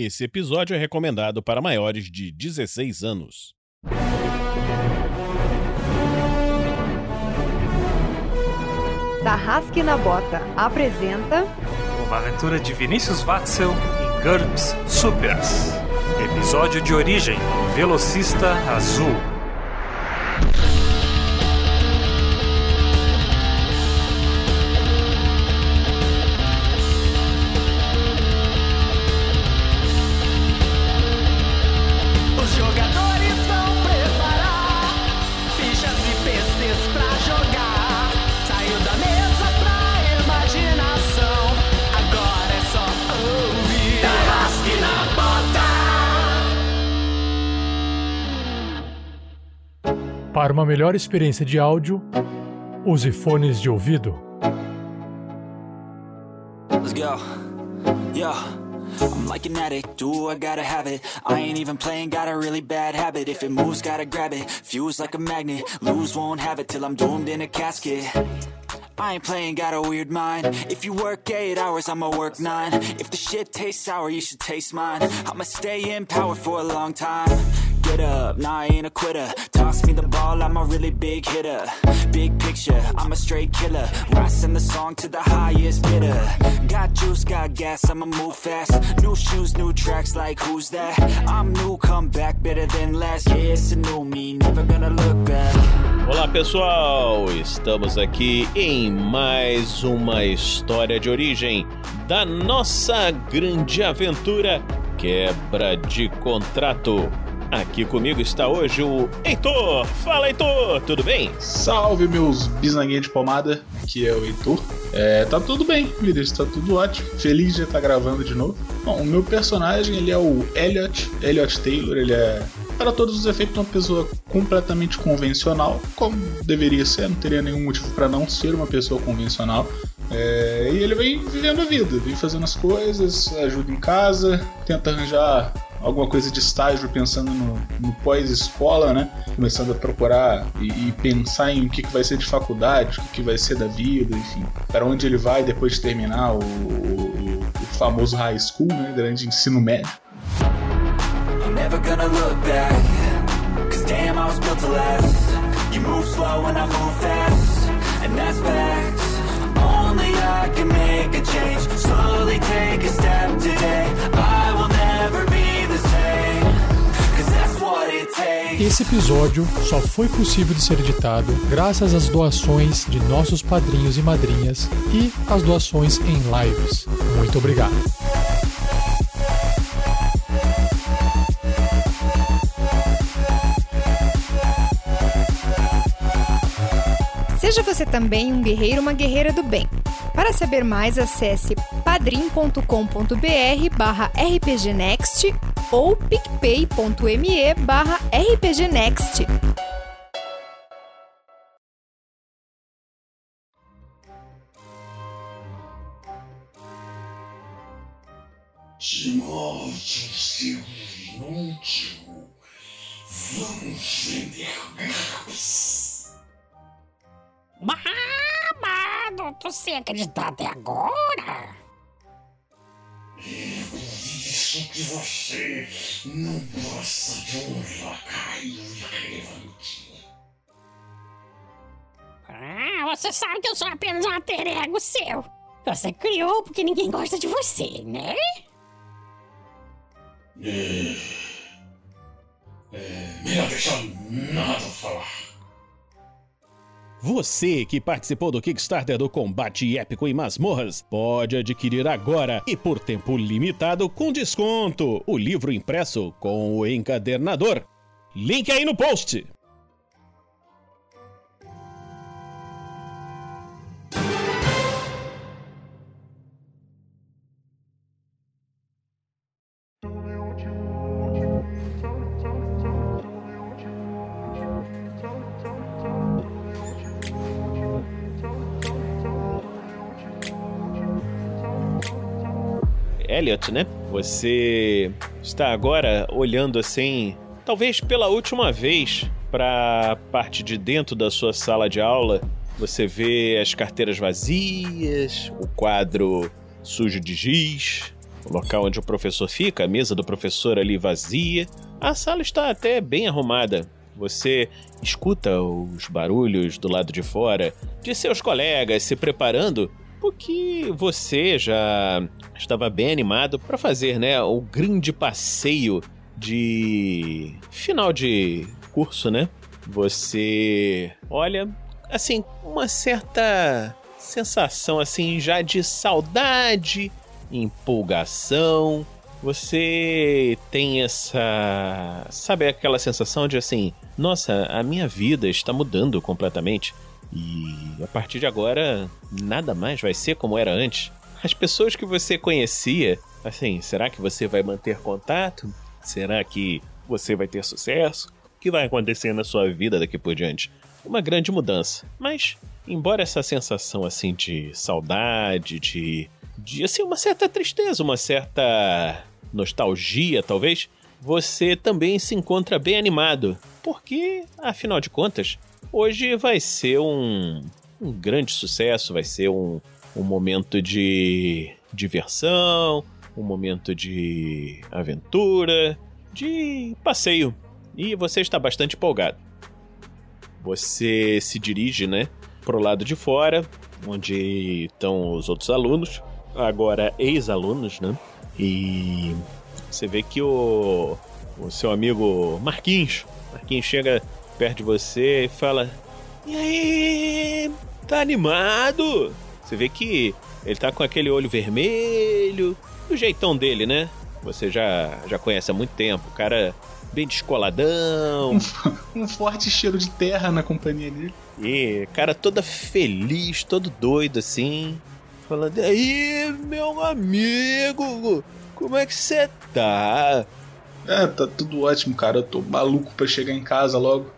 Esse episódio é recomendado para maiores de 16 anos. Tarrasque na Bota apresenta Uma aventura de Vinícius Watzel em GURPS Supers. Episódio de origem: Velocista Azul. Para uma melhor experiência de áudio, use fones de ouvido. Let's go. Yo. I'm like an addict, do I gotta have it. I ain't even playing, got a really bad habit. If it moves, gotta grab it. Fuse like a magnet, lose, won't have it till I'm doomed in a casket. I ain't playing, got a weird mind. If you work eight hours, I'ma work nine. If the shit tastes sour, you should taste mine. I'ma stay in power for a long time. Get up, nah, I ain't a quitter. Toss me the ball, I'm a really big hitter. Big picture, I'm a straight killer. Rising the song to the highest bidder. Got juice, got gas, I'ma move fast. New shoes, new tracks, like who's that? I'm new, come back better than last. Yeah, it's a new me, never gonna look back. Olá pessoal, estamos aqui em mais uma história de origem da nossa grande aventura Quebra de Contrato. Aqui comigo está hoje o Heitor. Fala Heitor, tudo bem? Salve meus bisnaguinhos de pomada, aqui é o Heitor. É, tá tudo bem, líderes, tá tudo ótimo. Feliz de estar gravando de novo. Bom, o meu personagem ele é o Elliot, Elliot Taylor, ele é para todos os efeitos uma pessoa completamente convencional, como deveria ser, não teria nenhum motivo para não ser uma pessoa convencional. É, e ele vem vivendo a vida, vem fazendo as coisas, ajuda em casa, tenta arranjar alguma coisa de estágio pensando no, no pós-escola, né? Começando a procurar e, e, pensar em o que, que vai ser de faculdade, o que, que vai ser da vida, enfim, para onde ele vai depois de terminar o, o, o famoso high school, né? Grande ensino médio. Only I can make a change. Slowly take a step today. I Esse episódio só foi possível de ser editado graças às doações de nossos padrinhos e madrinhas e às doações em lives. Muito obrigado. Seja você também um guerreiro uma guerreira do bem. Para saber mais, acesse padrim.com.br barra rpgnext ou picpay.me barra rpgnext. Esmalte seu inútil. Vamos vender GURPS. Mamado, tu sem acreditar até agora? É isso que você não passa de um lacaio irrelevante. Ah, você sabe que eu sou apenas um alter ego seu. Você criou porque ninguém gosta de você, né? É... É melhor deixar nada falar. Você que participou do Kickstarter do Combate Épico em Masmorras pode adquirir agora e por tempo limitado com desconto o livro impresso com o encadernador. Link aí no post. Elliot, né? Você está agora olhando assim, talvez pela última vez, para a parte de dentro da sua sala de aula. Você vê as carteiras vazias, o quadro sujo de giz, o local onde o professor fica, a mesa do professor ali vazia. A sala está até bem arrumada. Você escuta os barulhos do lado de fora de seus colegas se preparando, porque você já estava bem animado para fazer, né, o grande passeio de final de curso, né? Você olha, assim, uma certa sensação assim já de saudade, empolgação. Você tem essa, sabe aquela sensação de assim, nossa, a minha vida está mudando completamente e a partir de agora nada mais vai ser como era antes. As pessoas que você conhecia, assim, será que você vai manter contato? Será que você vai ter sucesso? O que vai acontecer na sua vida daqui por diante? Uma grande mudança. Mas, embora essa sensação assim de saudade, de, de assim, uma certa tristeza, uma certa nostalgia, talvez, você também se encontra bem animado. Porque, afinal de contas, hoje vai ser um, um grande sucesso, vai ser um, um momento de diversão, um momento de aventura, de passeio. E você está bastante empolgado. Você se dirige, né, pro lado de fora, onde estão os outros alunos, agora ex-alunos, né? E você vê que o, o seu amigo Marquinhos, Marquinhos chega perto de você e fala: E aí, tá animado? Você vê que ele tá com aquele olho vermelho, o jeitão dele, né? Você já, já conhece há muito tempo. O cara bem descoladão. Um forte cheiro de terra na companhia dele. E cara toda feliz, todo doido assim. Falando, e aí, meu amigo, como é que você tá? É, tá tudo ótimo, cara. Eu tô maluco pra chegar em casa logo.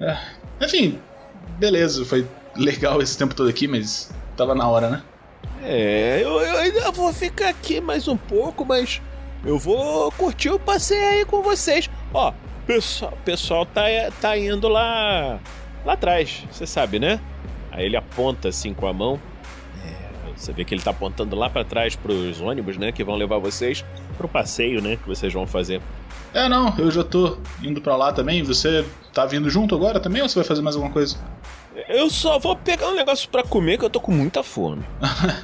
É. Enfim, beleza, foi legal esse tempo todo aqui, mas tava na hora, né? É, eu, eu ainda vou ficar aqui mais um pouco, mas eu vou curtir o passeio aí com vocês. Ó, pessoal, pessoal tá, tá indo lá lá atrás, você sabe, né? Aí ele aponta assim com a mão. É, você vê que ele tá apontando lá para trás pros ônibus, né, que vão levar vocês pro passeio, né, que vocês vão fazer. É, não, eu já tô indo pra lá também. Você tá vindo junto agora também ou você vai fazer mais alguma coisa? Eu só vou pegar um negócio para comer que eu tô com muita fome.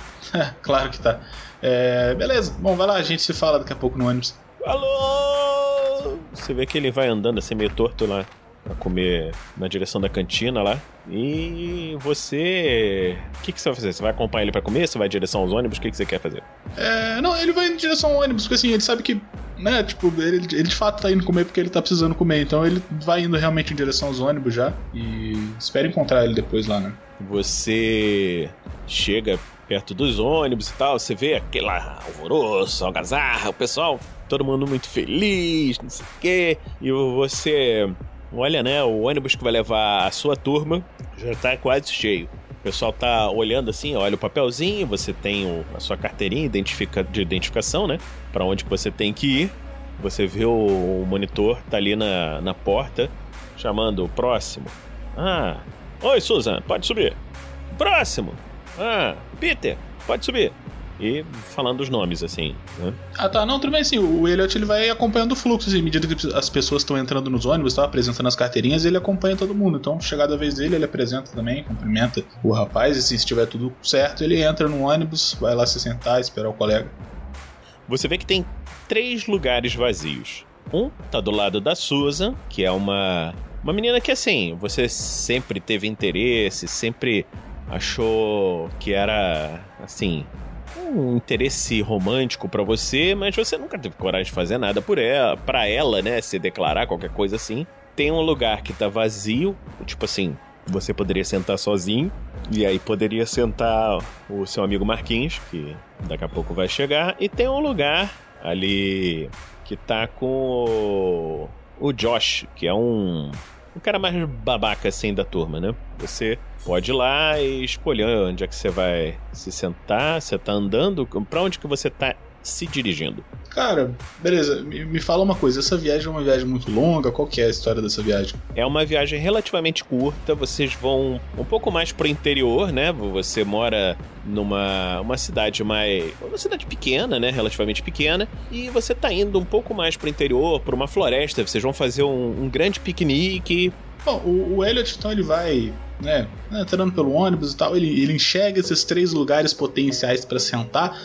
claro que tá. É, beleza, bom, vai lá, a gente se fala daqui a pouco no ônibus. Alô! Você vê que ele vai andando assim meio torto lá pra comer na direção da cantina lá. E você. O que, que você vai fazer? Você vai acompanhar ele pra comer? Você vai em direção aos ônibus? O que, que você quer fazer? É, não, ele vai em direção ao ônibus, porque assim, ele sabe que, né, tipo, ele, ele de fato tá indo comer porque ele tá precisando comer. Então ele vai indo realmente em direção aos ônibus já. E espera encontrar ele depois lá, né? Você chega perto dos ônibus e tal, você vê aquele alvoroço, algazarra, o pessoal, todo mundo muito feliz, não sei o quê, e você olha, né, o ônibus que vai levar a sua turma já tá quase cheio. O pessoal tá olhando assim, olha o papelzinho, você tem o, a sua carteirinha identifica, de identificação, né, para onde que você tem que ir. Você vê o, o monitor, tá ali na, na porta, chamando o próximo. Ah, oi Susan, pode subir. Próximo. Ah, Peter, pode subir. E falando os nomes, assim, né? Ah, tá. Não, tudo bem assim. O Elliot ele vai acompanhando o fluxo, assim, à medida que as pessoas estão entrando nos ônibus, tá? apresentando as carteirinhas, ele acompanha todo mundo. Então, chegada a vez dele, ele apresenta também, cumprimenta o rapaz, e assim, se estiver tudo certo, ele entra no ônibus, vai lá se sentar, esperar o colega. Você vê que tem três lugares vazios. Um tá do lado da Susan, que é uma uma menina que assim, você sempre teve interesse, sempre achou que era assim um interesse romântico para você, mas você nunca teve coragem de fazer nada por ela, para ela, né, se declarar qualquer coisa assim. Tem um lugar que tá vazio, tipo assim, você poderia sentar sozinho e aí poderia sentar o seu amigo Marquinhos, que daqui a pouco vai chegar, e tem um lugar ali que tá com o, o Josh, que é um um cara mais babaca assim da turma, né? Você pode ir lá e escolher onde é que você vai se sentar, você tá andando, pra onde que você tá se dirigindo. Cara, beleza, me, fala uma coisa, essa viagem é uma viagem muito longa? Qual que é a história dessa viagem? É uma viagem relativamente curta, vocês vão um pouco mais pro interior, né? Você mora numa uma cidade mais. uma cidade pequena, né? Relativamente pequena. E você tá indo um pouco mais pro interior, pra uma floresta. Vocês vão fazer um, um grande piquenique. Bom, o, o Elliot, então, ele vai, né, entrando pelo ônibus e tal, ele, ele enxerga esses três lugares potenciais pra sentar.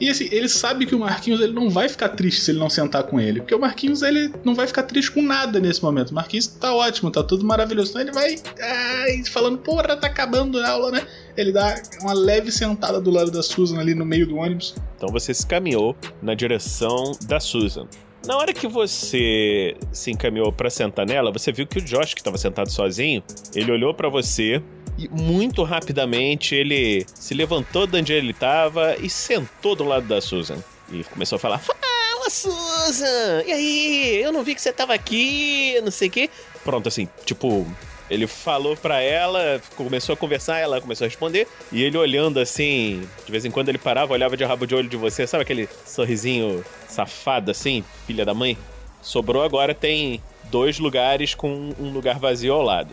E assim, ele sabe que o Marquinhos ele não vai ficar triste se ele não sentar com ele. Porque o Marquinhos ele não vai ficar triste com nada nesse momento. O Marquinhos tá ótimo, tá tudo maravilhoso. Então ele vai ai, falando, porra, tá acabando a aula, né? Ele dá uma leve sentada do lado da Susan ali no meio do ônibus. Então você se caminhou na direção da Susan. Na hora que você se encaminhou pra sentar nela, você viu que o Josh, que tava sentado sozinho, ele olhou pra você e muito rapidamente ele se levantou de onde ele tava e sentou do lado da Susan. E começou a falar: Fala, Susan! E aí? Eu não vi que você tava aqui, não sei o quê. Pronto, assim, tipo, ele falou pra ela, começou a conversar, ela começou a responder, e ele olhando assim, de vez em quando ele parava, olhava de rabo de olho de você, sabe aquele sorrisinho safado assim, filha da mãe? Sobrou agora tem dois lugares com um lugar vazio ao lado.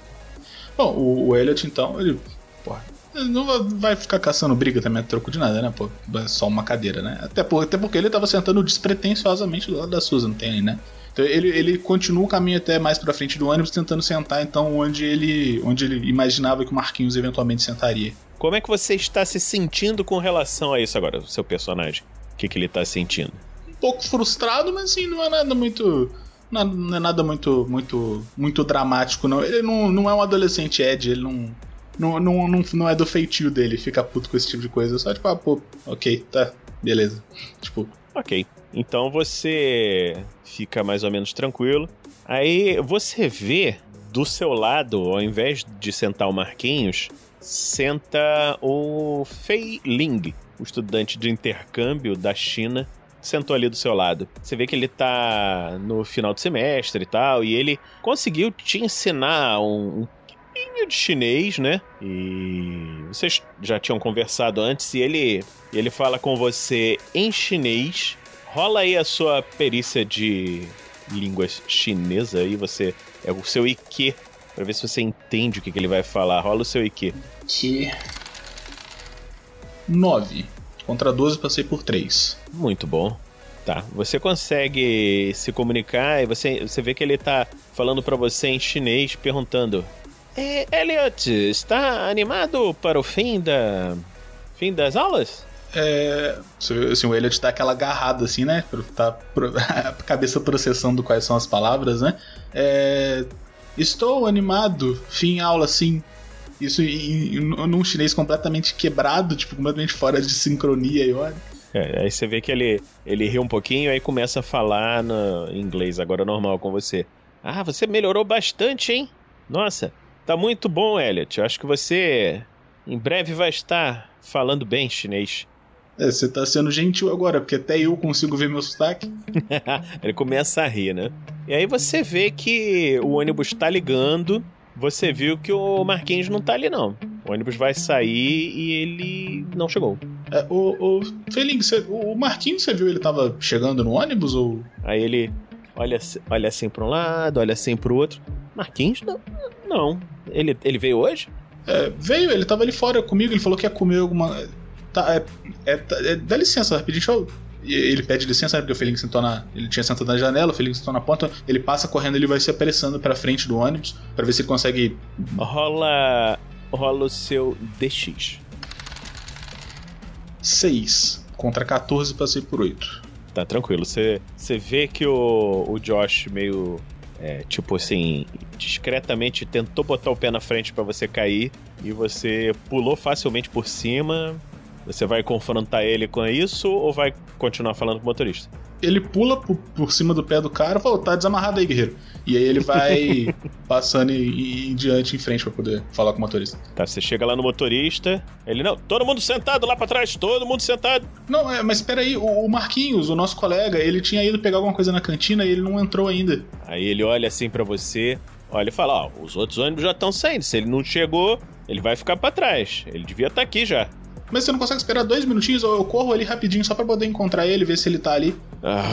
Bom, o, o Elliot, então, ele. Porra, ele não vai- ficar caçando briga também a troco de nada, né? Pô, é só uma cadeira, né? Até, por, até porque ele tava sentando despretensiosamente do lado da Susan, tem né? Então ele, ele continua o caminho até mais pra frente do ônibus, tentando sentar, então, onde ele, onde ele imaginava que o Marquinhos eventualmente sentaria. Como é que você está se sentindo com relação a isso agora, seu personagem? O que, que ele tá sentindo? Um pouco frustrado, mas assim, não é nada muito. Não não é nada muito, muito, muito dramático, não. Ele não, não é um adolescente Ed, ele não, não, não, não, não é do feitio dele ficar puto com esse tipo de coisa. Só tipo, ah, pô, ok, tá, beleza. Tipo, Ok. Então você fica mais ou menos tranquilo. Aí você vê do seu lado, ao invés de sentar o Marquinhos, senta o Fei Ling, o estudante de intercâmbio da China. Sentou ali do seu lado. Você vê que ele tá no final do semestre e tal, e ele conseguiu te ensinar um, pouquinho de chinês, né? E vocês já tinham conversado antes e ele, ele fala com você em chinês. Rola aí a sua perícia de línguas chinesa aí, você é o seu IQ Pra ver se você entende o que, que ele vai falar. Rola o seu IQ. Que. 9. Contra 12 passei por 3. Muito bom. Tá, você consegue se comunicar e você, você vê que ele tá falando pra você em chinês, perguntando: "É, Elliot, está animado para o fim da. fim das aulas? É. Assim, o Elliot tá aquela agarrada assim, né? Tá pro- a cabeça processando quais são as palavras, né? É. Estou animado, fim aula sim. Isso em, em, num chinês completamente quebrado, tipo, completamente fora de sincronia e olha. É, aí você vê que ele, ele ri um pouquinho aí começa a falar no inglês agora normal com você. Ah, você melhorou bastante, hein? Nossa, tá muito bom, Elliot. Eu acho que você em breve vai estar falando bem chinês. É, você tá sendo gentil agora, porque até eu consigo ver meu sotaque. ele começa a rir, né? E aí você vê que o ônibus tá ligando. Você viu que o Marquinhos não tá ali, não. O ônibus vai sair e ele não chegou. É, o, o Feling, você- o Marquinhos, você viu ele tava chegando no ônibus ou. Aí ele olha, olha assim pra um lado, olha assim pro outro. Marquinhos? Não. não. Ele, ele veio hoje? É, veio, ele tava ali fora comigo, ele falou que ia comer alguma. Tá, é, é, é, dá licença, rapidinho, deixa eu. Ele pede licença, né, porque o Felix sentou na. Ele tinha sentado na janela, o Felix sentou na ponta, ele passa correndo, ele vai se apressando pra frente do ônibus, pra ver se ele consegue. Rola. Rola o seu DX. 6 contra 14, passei por 8. Tá tranquilo. Você vê que o, o Josh meio. é, tipo assim, discretamente tentou botar o pé na frente pra você cair e você pulou facilmente por cima. Você vai confrontar ele com isso ou vai continuar falando com o motorista? Ele pula por, por cima do pé do cara e fala: tá desamarrado aí, guerreiro. E aí ele vai passando e, e em diante em frente pra poder falar com o motorista. Tá, você chega lá no motorista, ele não, todo mundo sentado lá pra trás, todo mundo sentado. Não, é, mas espera aí, o, o Marquinhos, o nosso colega, ele tinha ido pegar alguma coisa na cantina e ele não entrou ainda. Aí ele olha assim pra você, olha e fala: Ó, os outros ônibus já estão saindo. Se ele não chegou, ele vai ficar pra trás. Ele devia estar aqui já. Mas você não consegue esperar dois minutinhos ou eu corro ali rapidinho só pra poder encontrar ele, ver se ele tá ali? Ah,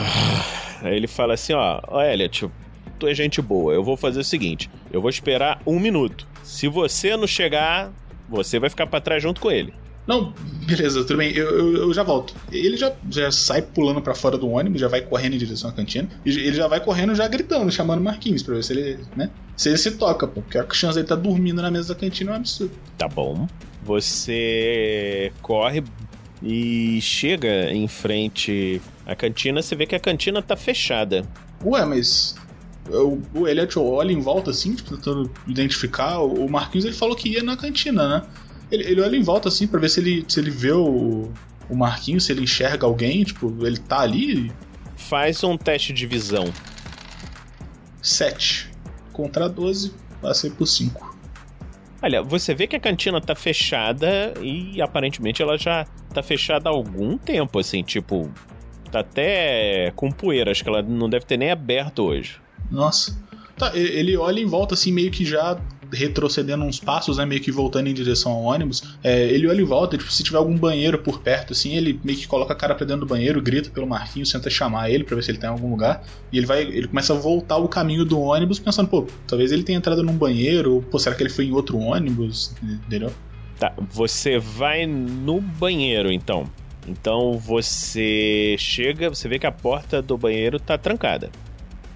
aí ele fala assim, ó, ó Elliot, tu é gente boa, eu vou fazer o seguinte, eu vou esperar um minuto. Se você não chegar, você vai ficar pra trás junto com ele. Não, beleza, tudo bem, eu, eu, eu já volto. Ele já, já sai pulando pra fora do ônibus, já vai correndo em direção à cantina. E ele já vai correndo, já gritando, chamando Marquinhos pra ver se ele, né? Se ele se toca, pô. Porque a chance dele tá dormindo na mesa da cantina é um absurdo. Tá bom. Você corre e chega em frente à cantina, você vê que a cantina tá fechada. Ué, mas. O, o Elliot olha em volta assim, tipo, tentando identificar. O Marquinhos ele falou que ia na cantina, né? Ele, ele olha em volta assim pra ver se ele, se ele vê o, o Marquinhos, se ele enxerga alguém, tipo, ele tá ali. Faz um teste de visão. 7 contra 12, passei por 5. Olha, você vê que a cantina tá fechada e aparentemente ela já tá fechada há algum tempo, assim, tipo, tá até com poeira, acho que ela não deve ter nem aberto hoje. Nossa. Tá, ele olha em volta assim, meio que já retrocedendo uns passos, né? Meio que voltando em direção ao ônibus. É, ele olha em volta, tipo, se tiver algum banheiro por perto, assim, ele meio que coloca a cara pra dentro do banheiro, grita pelo Marquinhos, tenta chamar ele pra ver se ele tá em algum lugar. E ele vai. Ele começa a voltar o caminho do ônibus, pensando, pô, talvez ele tenha entrado num banheiro, ou, pô, será que ele foi em outro ônibus? Entendeu? Tá, você vai no banheiro então. Então você chega, você vê que a porta do banheiro tá trancada.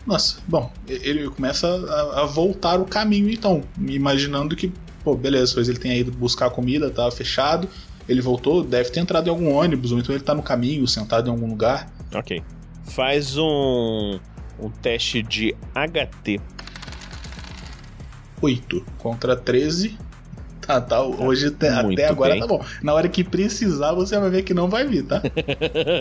Nossa, bom, ele começa a, a voltar o caminho então, imaginando que, pô, beleza, talvez ele tenha ido buscar comida, tava fechado, ele voltou, deve ter entrado em algum ônibus, ou então ele tá no caminho, sentado em algum lugar. Ok. Faz um, um teste de HT. 8 contra 13. Tá, tá, hoje até, agora bem. tá bom. Na hora que precisar, você vai ver que não vai vir, tá?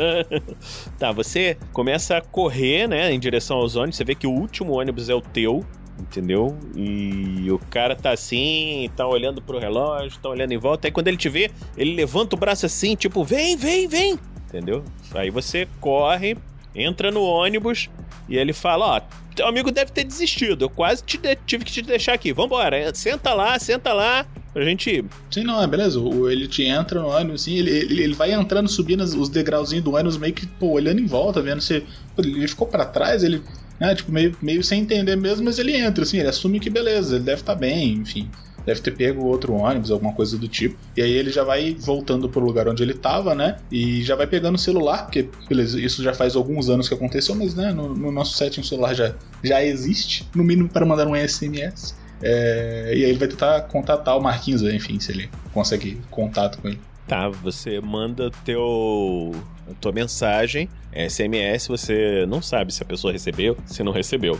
tá, você começa a correr, né, em direção aos ônibus. Você vê que o último ônibus é o teu, entendeu? E o cara tá assim, tá olhando pro relógio, tá olhando em volta. Aí quando ele te vê, ele levanta o braço assim, tipo, vem, vem, vem, entendeu? Aí você corre, entra no ônibus e ele fala: Ó, teu amigo deve ter desistido. Eu quase te tive que te deixar aqui. Vambora, senta lá, senta lá, pra gente. Sim, não, é beleza. O, ele te entra no ônibus, assim, ele, ele, ele vai entrando, subindo os degrauzinhos do ônibus, meio que, pô, olhando em volta, vendo se. ele ficou pra trás, ele. Né, tipo, meio, meio sem entender mesmo, mas ele entra, assim, ele assume que beleza, ele deve estar bem, enfim. Deve ter pego outro ônibus, alguma coisa do tipo. E aí ele já vai voltando pro lugar onde ele tava, né? E já vai pegando o celular, porque, beleza, isso já faz alguns anos que aconteceu, mas né, no, no nosso setting o celular já, já existe, no mínimo para mandar um SMS. É, e aí ele vai tentar contatar o Marquinhos, enfim, se ele consegue contato com ele. Tá, você manda teu tua mensagem, SMS, você não sabe se a pessoa recebeu, se não recebeu.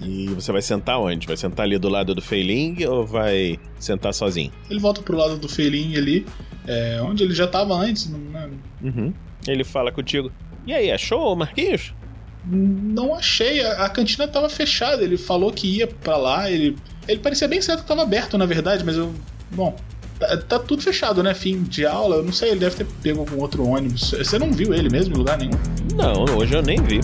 E você vai sentar onde? Vai sentar ali do lado do Feiling ou vai sentar sozinho? Ele volta pro lado do Feilinho ali, é, onde ele já tava antes, né? Uhum. Ele fala contigo. E aí, achou, Marquinhos? Não achei, a, a cantina tava fechada. Ele falou que ia pra lá, ele, ele parecia bem certo que tava aberto, na verdade, mas eu. Bom, tá, tá tudo fechado, né? Fim de aula, eu não sei, ele deve ter pego algum outro ônibus. Você não viu ele mesmo em lugar nenhum? Não, hoje eu nem vi.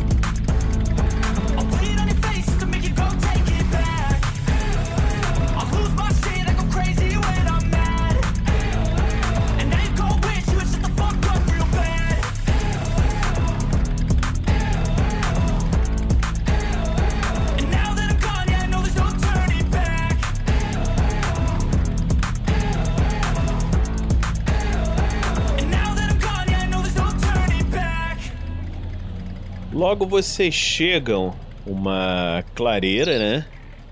Logo vocês chegam uma clareira, né?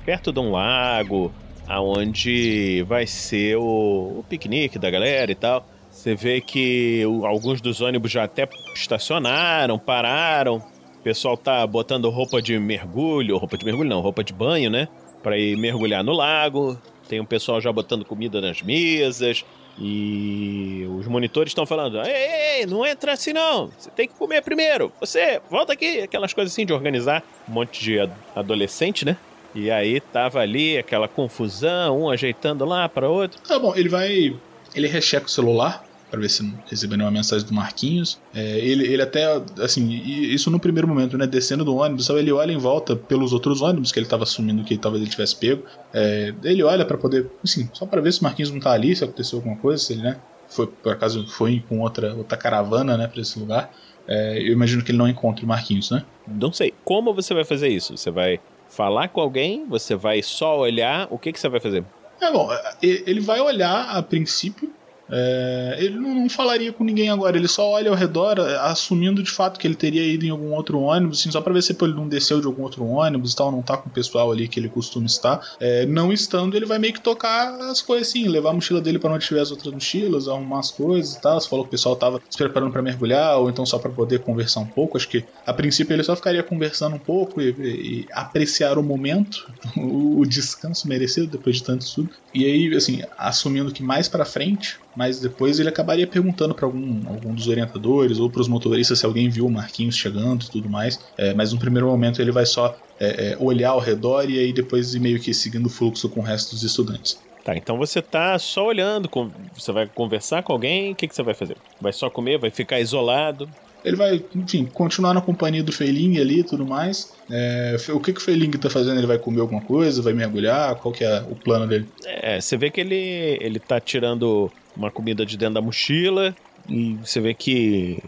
Perto de um lago, aonde vai ser o, o piquenique da galera e tal. Você vê que o- alguns dos ônibus já até estacionaram, pararam. O pessoal tá botando roupa de mergulho, roupa de mergulho não, roupa de banho, né? Pra ir mergulhar no lago. Tem um pessoal já botando comida nas mesas. E os monitores estão falando: ei, ei, ei, não entra assim não. Você tem que comer primeiro. Você, volta aqui. Aquelas coisas assim de organizar um monte de ad- adolescente, né? E aí tava ali aquela confusão, um ajeitando lá para outro. Tá bom, ele vai. Ele recheca o celular pra ver se não recebeu nenhuma mensagem do Marquinhos. É, ele, ele até, assim, isso no primeiro momento, né? Descendo do ônibus, ele olha em volta pelos outros ônibus que ele tava assumindo que talvez ele tivesse pego. É, ele olha pra poder, assim, só pra ver se o Marquinhos não tá ali, se aconteceu alguma coisa, se ele, né? foi por acaso foi com outra, outra caravana, né, pra esse lugar. É, eu imagino que ele não encontre o Marquinhos, né? Não sei. Como você vai fazer isso? Você vai falar com alguém? Você vai só olhar? O que, que você vai fazer? É bom, e- ele vai olhar a princípio. É, ele não, não falaria com ninguém agora, ele só olha ao redor, é, assumindo de fato que ele teria ido em algum outro ônibus, assim, só pra ver se ele não desceu de algum outro ônibus e tal, não tá com o pessoal ali que ele costuma estar. É, não estando, ele vai meio que tocar as coisas assim, levar a mochila dele pra onde tiver as outras mochilas, arrumar as coisas e tal. Você falou que o pessoal tava se preparando pra mergulhar, ou então só pra poder conversar um pouco. Acho que a princípio ele só ficaria conversando um pouco e, e apreciar o momento, o, o descanso merecido depois de tanto estudo. E aí, assim, assumindo que mais pra frente, mas depois ele acabaria perguntando pra algum, algum dos orientadores ou pros motoristas se alguém viu o Marquinhos chegando e tudo mais. É, mas no primeiro momento ele vai só é, é, olhar ao redor e aí depois ir meio que seguindo o fluxo com o resto dos estudantes. Tá, então você tá só olhando, você vai conversar com alguém, o que, que você vai fazer? Vai só comer, vai ficar isolado? Ele vai, enfim, continuar na companhia do Feiling ali e tudo mais. É, o que, que o Feiling tá fazendo? Ele vai comer alguma coisa? Vai mergulhar? Qual que é o plano dele? É, você vê que ele, ele tá tirando uma comida de dentro da mochila e você vê que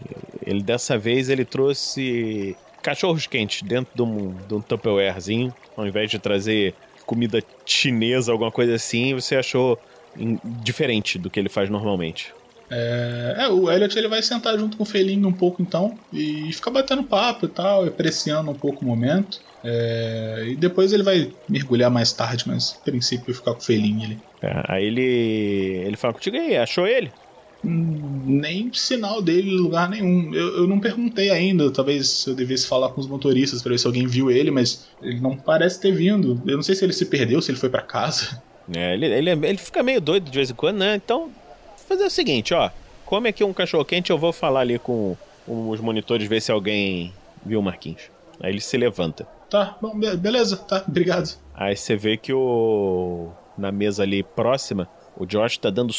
ele dessa vez ele trouxe cachorros quentes dentro de um, de um Tupperwarezinho, ao invés de trazer comida chinesa, alguma coisa assim, você achou diferente do que ele faz normalmente. É, é, o Elliot ele vai sentar junto com o Feiling um pouco então e ficar batendo papo e tal, apreciando um pouco o momento. É, e depois ele vai mergulhar mais tarde, mas a princípio ficar com o Feiling ali. É, aí ele ele fala contigo aí, achou ele? Hum, Nem sinal dele em lugar nenhum. Eu, eu não perguntei ainda. Talvez eu devesse falar com os motoristas pra ver se alguém viu ele, mas ele não parece ter vindo. Eu não sei se ele se perdeu, se ele foi pra casa. É, ele, ele, ele fica meio doido de vez em quando, né? Então, vou fazer o seguinte, ó. Come aqui um cachorro quente, eu vou falar ali com os monitores, ver se alguém viu o Marquinhos. Aí ele se levanta. Tá, bom, be- beleza, tá, obrigado. Aí você vê que o. Na mesa ali próxima, o Josh tá dando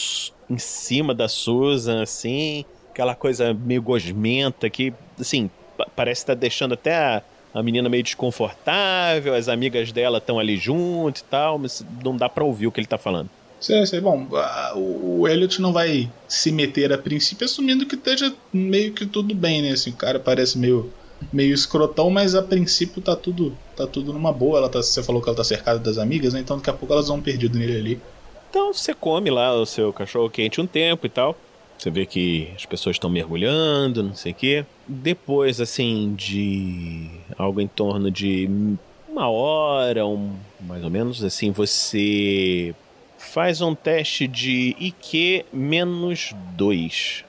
em cima da Susan, assim. Aquela coisa meio gosmenta que, assim, pa- parece que tá deixando até a, a menina meio desconfortável. As amigas dela estão ali junto e tal, mas não dá pra ouvir o que ele tá falando. Sei, sei. Bom, a- o o Elliot não vai se meter a princípio, assumindo que esteja meio que tudo bem, né? Assim, o cara parece meio, meio escrotão, mas a princípio tá tudo, tá tudo numa boa. Ela tá, você falou que ela tá cercada das amigas, né? Então daqui a pouco elas vão perdido nele ali. Então você come lá o seu cachorro quente um tempo e tal. Você vê que as pessoas estão mergulhando, não sei o quê. Depois, assim, de algo em torno de uma hora, um, mais ou menos, assim, você faz um teste de IQ menos 2.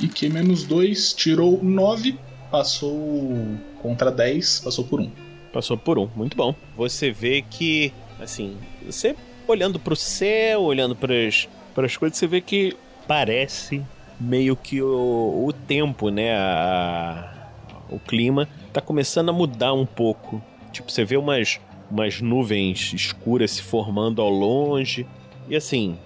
E que menos 2 tirou 9, passou contra 10, passou por 1. Passou por um, muito bom. Você vê que, assim, você olhando pro céu, olhando pras, pras coisas, você vê que parece meio que o, o tempo, né? A, o clima tá começando a mudar um pouco. Tipo, você vê umas, umas nuvens escuras se formando ao longe. E assim,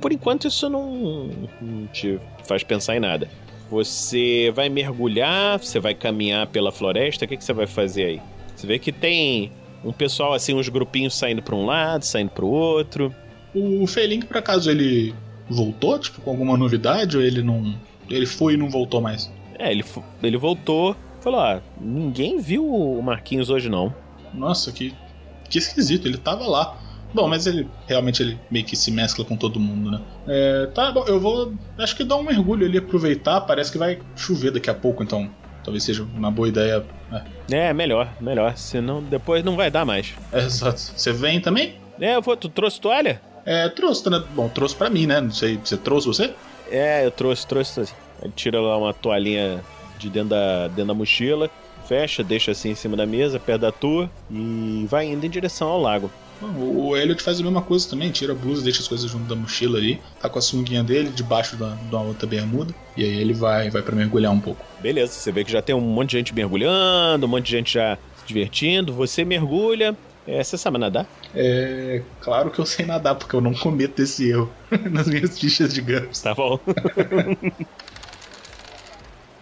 por enquanto isso não, não te faz pensar em nada. Você vai mergulhar, você vai caminhar pela floresta, o que, que você vai fazer aí? Você vê que tem um pessoal assim, uns grupinhos saindo para um lado, saindo para o outro. O Feiling, por acaso, ele voltou, tipo, com alguma novidade, ou ele não. Ele foi e não voltou mais? É, ele, ele voltou, falou: ah, ninguém viu o Marquinhos hoje não. Nossa, que, que esquisito, ele tava lá. Bom, mas ele realmente ele meio que se mescla com todo mundo, né? É, tá bom, eu vou. Acho que dar um mergulho ali, aproveitar. Parece que vai chover daqui a pouco, então talvez seja uma boa ideia. É, É, melhor, melhor, senão depois não vai dar mais. é exato. Você vem também? É, eu vou, tu trouxe toalha? É, trouxe, né? Bom, trouxe pra mim, né? Não sei, você trouxe você? É, eu trouxe, trouxe, trouxe. Tira lá uma toalhinha de dentro da, dentro da mochila, fecha, deixa assim em cima da mesa, perto da tua, e vai indo em direção ao lago. O Elliot faz a mesma coisa também, tira a blusa, deixa as coisas junto da mochila ali, tá com a sunguinha dele debaixo da, uma outra bermuda, e aí ele vai, vai para mergulhar um pouco. Beleza, você vê que já tem um monte de gente mergulhando, um monte de gente já se divertindo, você mergulha. É, você sabe nadar? É. Claro que eu sei nadar, porque eu não cometo esse erro nas minhas fichas de GURPS. Tá bom.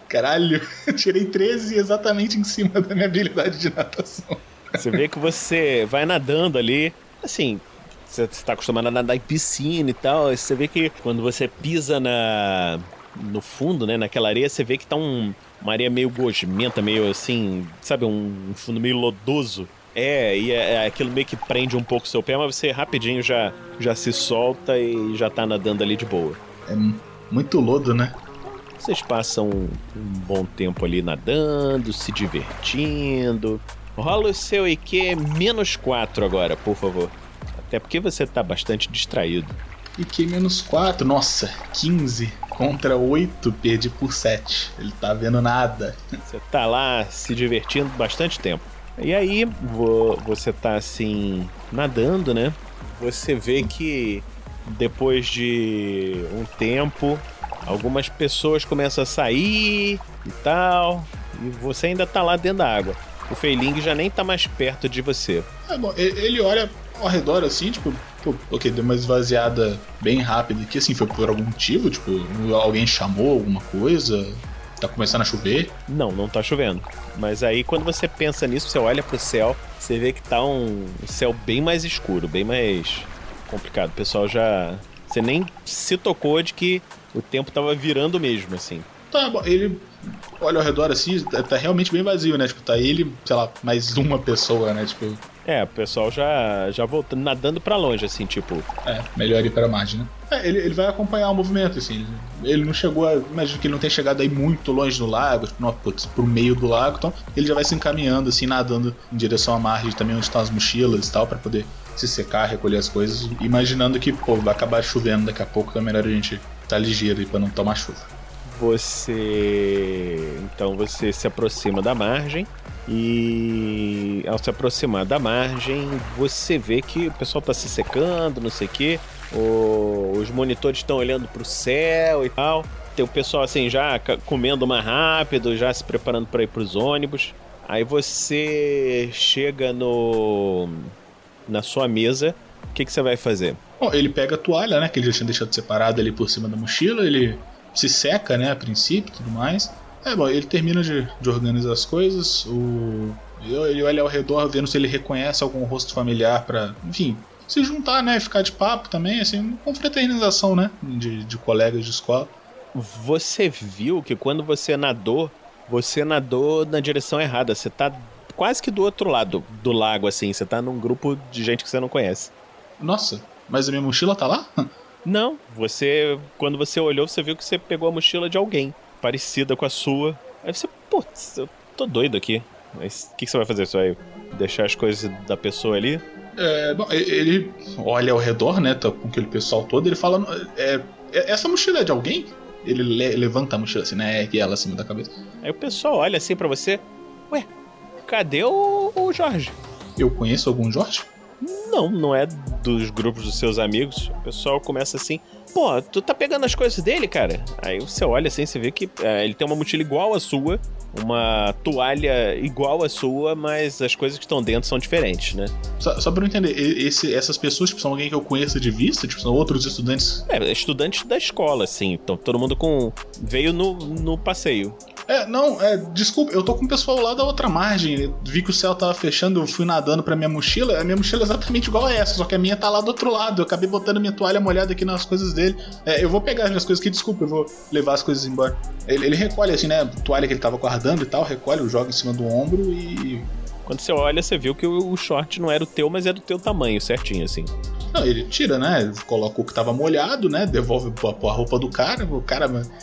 Caralho, tirei 13 exatamente em cima da minha habilidade de natação. Você vê que você vai nadando ali. Assim, você está acostumado a nadar em piscina e tal. aí Você vê que quando você pisa na no fundo, né, naquela areia, você vê que tá um, uma areia meio gosmenta, meio assim, sabe, um fundo meio lodoso. É, e é, é aquilo meio que prende um pouco o seu pé, mas você rapidinho já, já se solta e já tá nadando ali de boa. É muito lodo, né? Vocês passam um, um bom tempo ali nadando, se divertindo. Rola o seu IQ menos 4 agora, por favor. Até porque você tá bastante distraído. IQ menos 4, nossa, 15 contra 8, perdi por 7. Ele tá vendo nada. Você tá lá se divertindo bastante tempo. E aí, vo- você tá assim, nadando, né? Você vê que depois de um tempo, algumas pessoas começam a sair e tal. E você ainda tá lá dentro da água. O Feiling já nem tá mais perto de você. É bom, ele olha ao redor assim, tipo, pô, ok, deu uma esvaziada bem rápida aqui, assim, foi por algum motivo, tipo, alguém chamou alguma coisa, tá começando a chover. Não, não tá chovendo. Mas aí quando você pensa nisso, você olha pro céu, você vê que tá um céu bem mais escuro, bem mais complicado. O pessoal já. Você nem se tocou de que o tempo tava virando mesmo, assim. Tá bom, ele olha ao redor assim, tá, tá realmente bem vazio, né? Tipo, tá ele, sei lá, mais uma pessoa, né? Tipo, É, o pessoal já, já voltando, nadando pra longe, assim, tipo. é, melhor ir pra margem, né? É, ele, ele vai acompanhar o movimento, assim. Ele, não chegou a. Imagino que ele não tenha chegado aí muito longe do lago, tipo, não, putz, pro meio do lago, então ele já vai se encaminhando, assim, nadando em direção à margem também onde estão as mochilas e tal, pra poder se secar, recolher as coisas, imaginando que, pô, vai acabar chovendo daqui a pouco, então é melhor a gente tá ligeiro aí pra não tomar chuva. Você. Então você se aproxima da margem. E ao se aproximar da margem, você vê que o pessoal tá se secando, não sei o quê. O- Os monitores estão olhando pro céu e tal. Tem o pessoal assim já comendo mais rápido, já se preparando para ir pros ônibus. Aí você chega no na sua mesa. O que, que você vai fazer? Bom, ele pega a toalha, né? Que ele já tinha deixado separado ali por cima da mochila. Ele se seca, né? A princípio e tudo mais. É, bom, ele termina de, de organizar as coisas. O, ele olha ao redor, vendo se ele reconhece algum rosto familiar pra, enfim, se juntar, né? Ficar de papo também, assim, com fraternização, né? De, de colegas de escola. Você viu que quando você nadou, você nadou na direção errada. Você tá quase que do outro lado do lago, assim. Você tá num grupo de gente que você não conhece. Nossa, mas a minha mochila tá lá? Não, você. Quando você olhou, você viu que você pegou a mochila de alguém, parecida com a sua. Aí você, putz, eu tô doido aqui. Mas o que, que você vai fazer? Você vai deixar as coisas da pessoa ali? É, bom, ele olha ao redor, né? Tá com aquele pessoal todo. Ele fala: é, é- Essa mochila é de alguém? Ele le- levanta a mochila assim, né? E ela acima da cabeça. Aí o pessoal olha assim pra você. Ué, cadê o, o Jorge? Eu conheço algum Jorge? Não, não é dos grupos dos seus amigos. O pessoal começa assim: pô, tu tá pegando as coisas dele, cara? Aí você olha assim, você vê que é, ele tem uma mochila igual à sua, uma toalha igual à sua, mas as coisas que estão dentro são diferentes, né? Só, só pra eu entender, esse- essas pessoas tipo, são alguém que eu conheço de vista? Tipo, são outros estudantes? É, estudantes da escola, assim. Então todo mundo com. veio no, no passeio. É, não, é, desculpa, eu tô com o pessoal lá da outra margem. Vi que o céu tava fechando, eu fui nadando pra minha mochila. A minha mochila é exatamente igual a essa, só que a minha tá lá do outro lado. Eu acabei botando minha toalha molhada aqui nas coisas dele. É, eu vou pegar as minhas coisas aqui, desculpa, eu vou levar as coisas embora. Ele, ele recolhe assim, né? Toalha que ele tava guardando e tal, recolhe, joga em cima do ombro e. Quando você olha, você viu que o, short não era o teu, mas é do teu tamanho, certinho, assim. Não, ele tira, né? Coloca o que tava molhado, né? Devolve pra, pra roupa do cara. O cara, mano.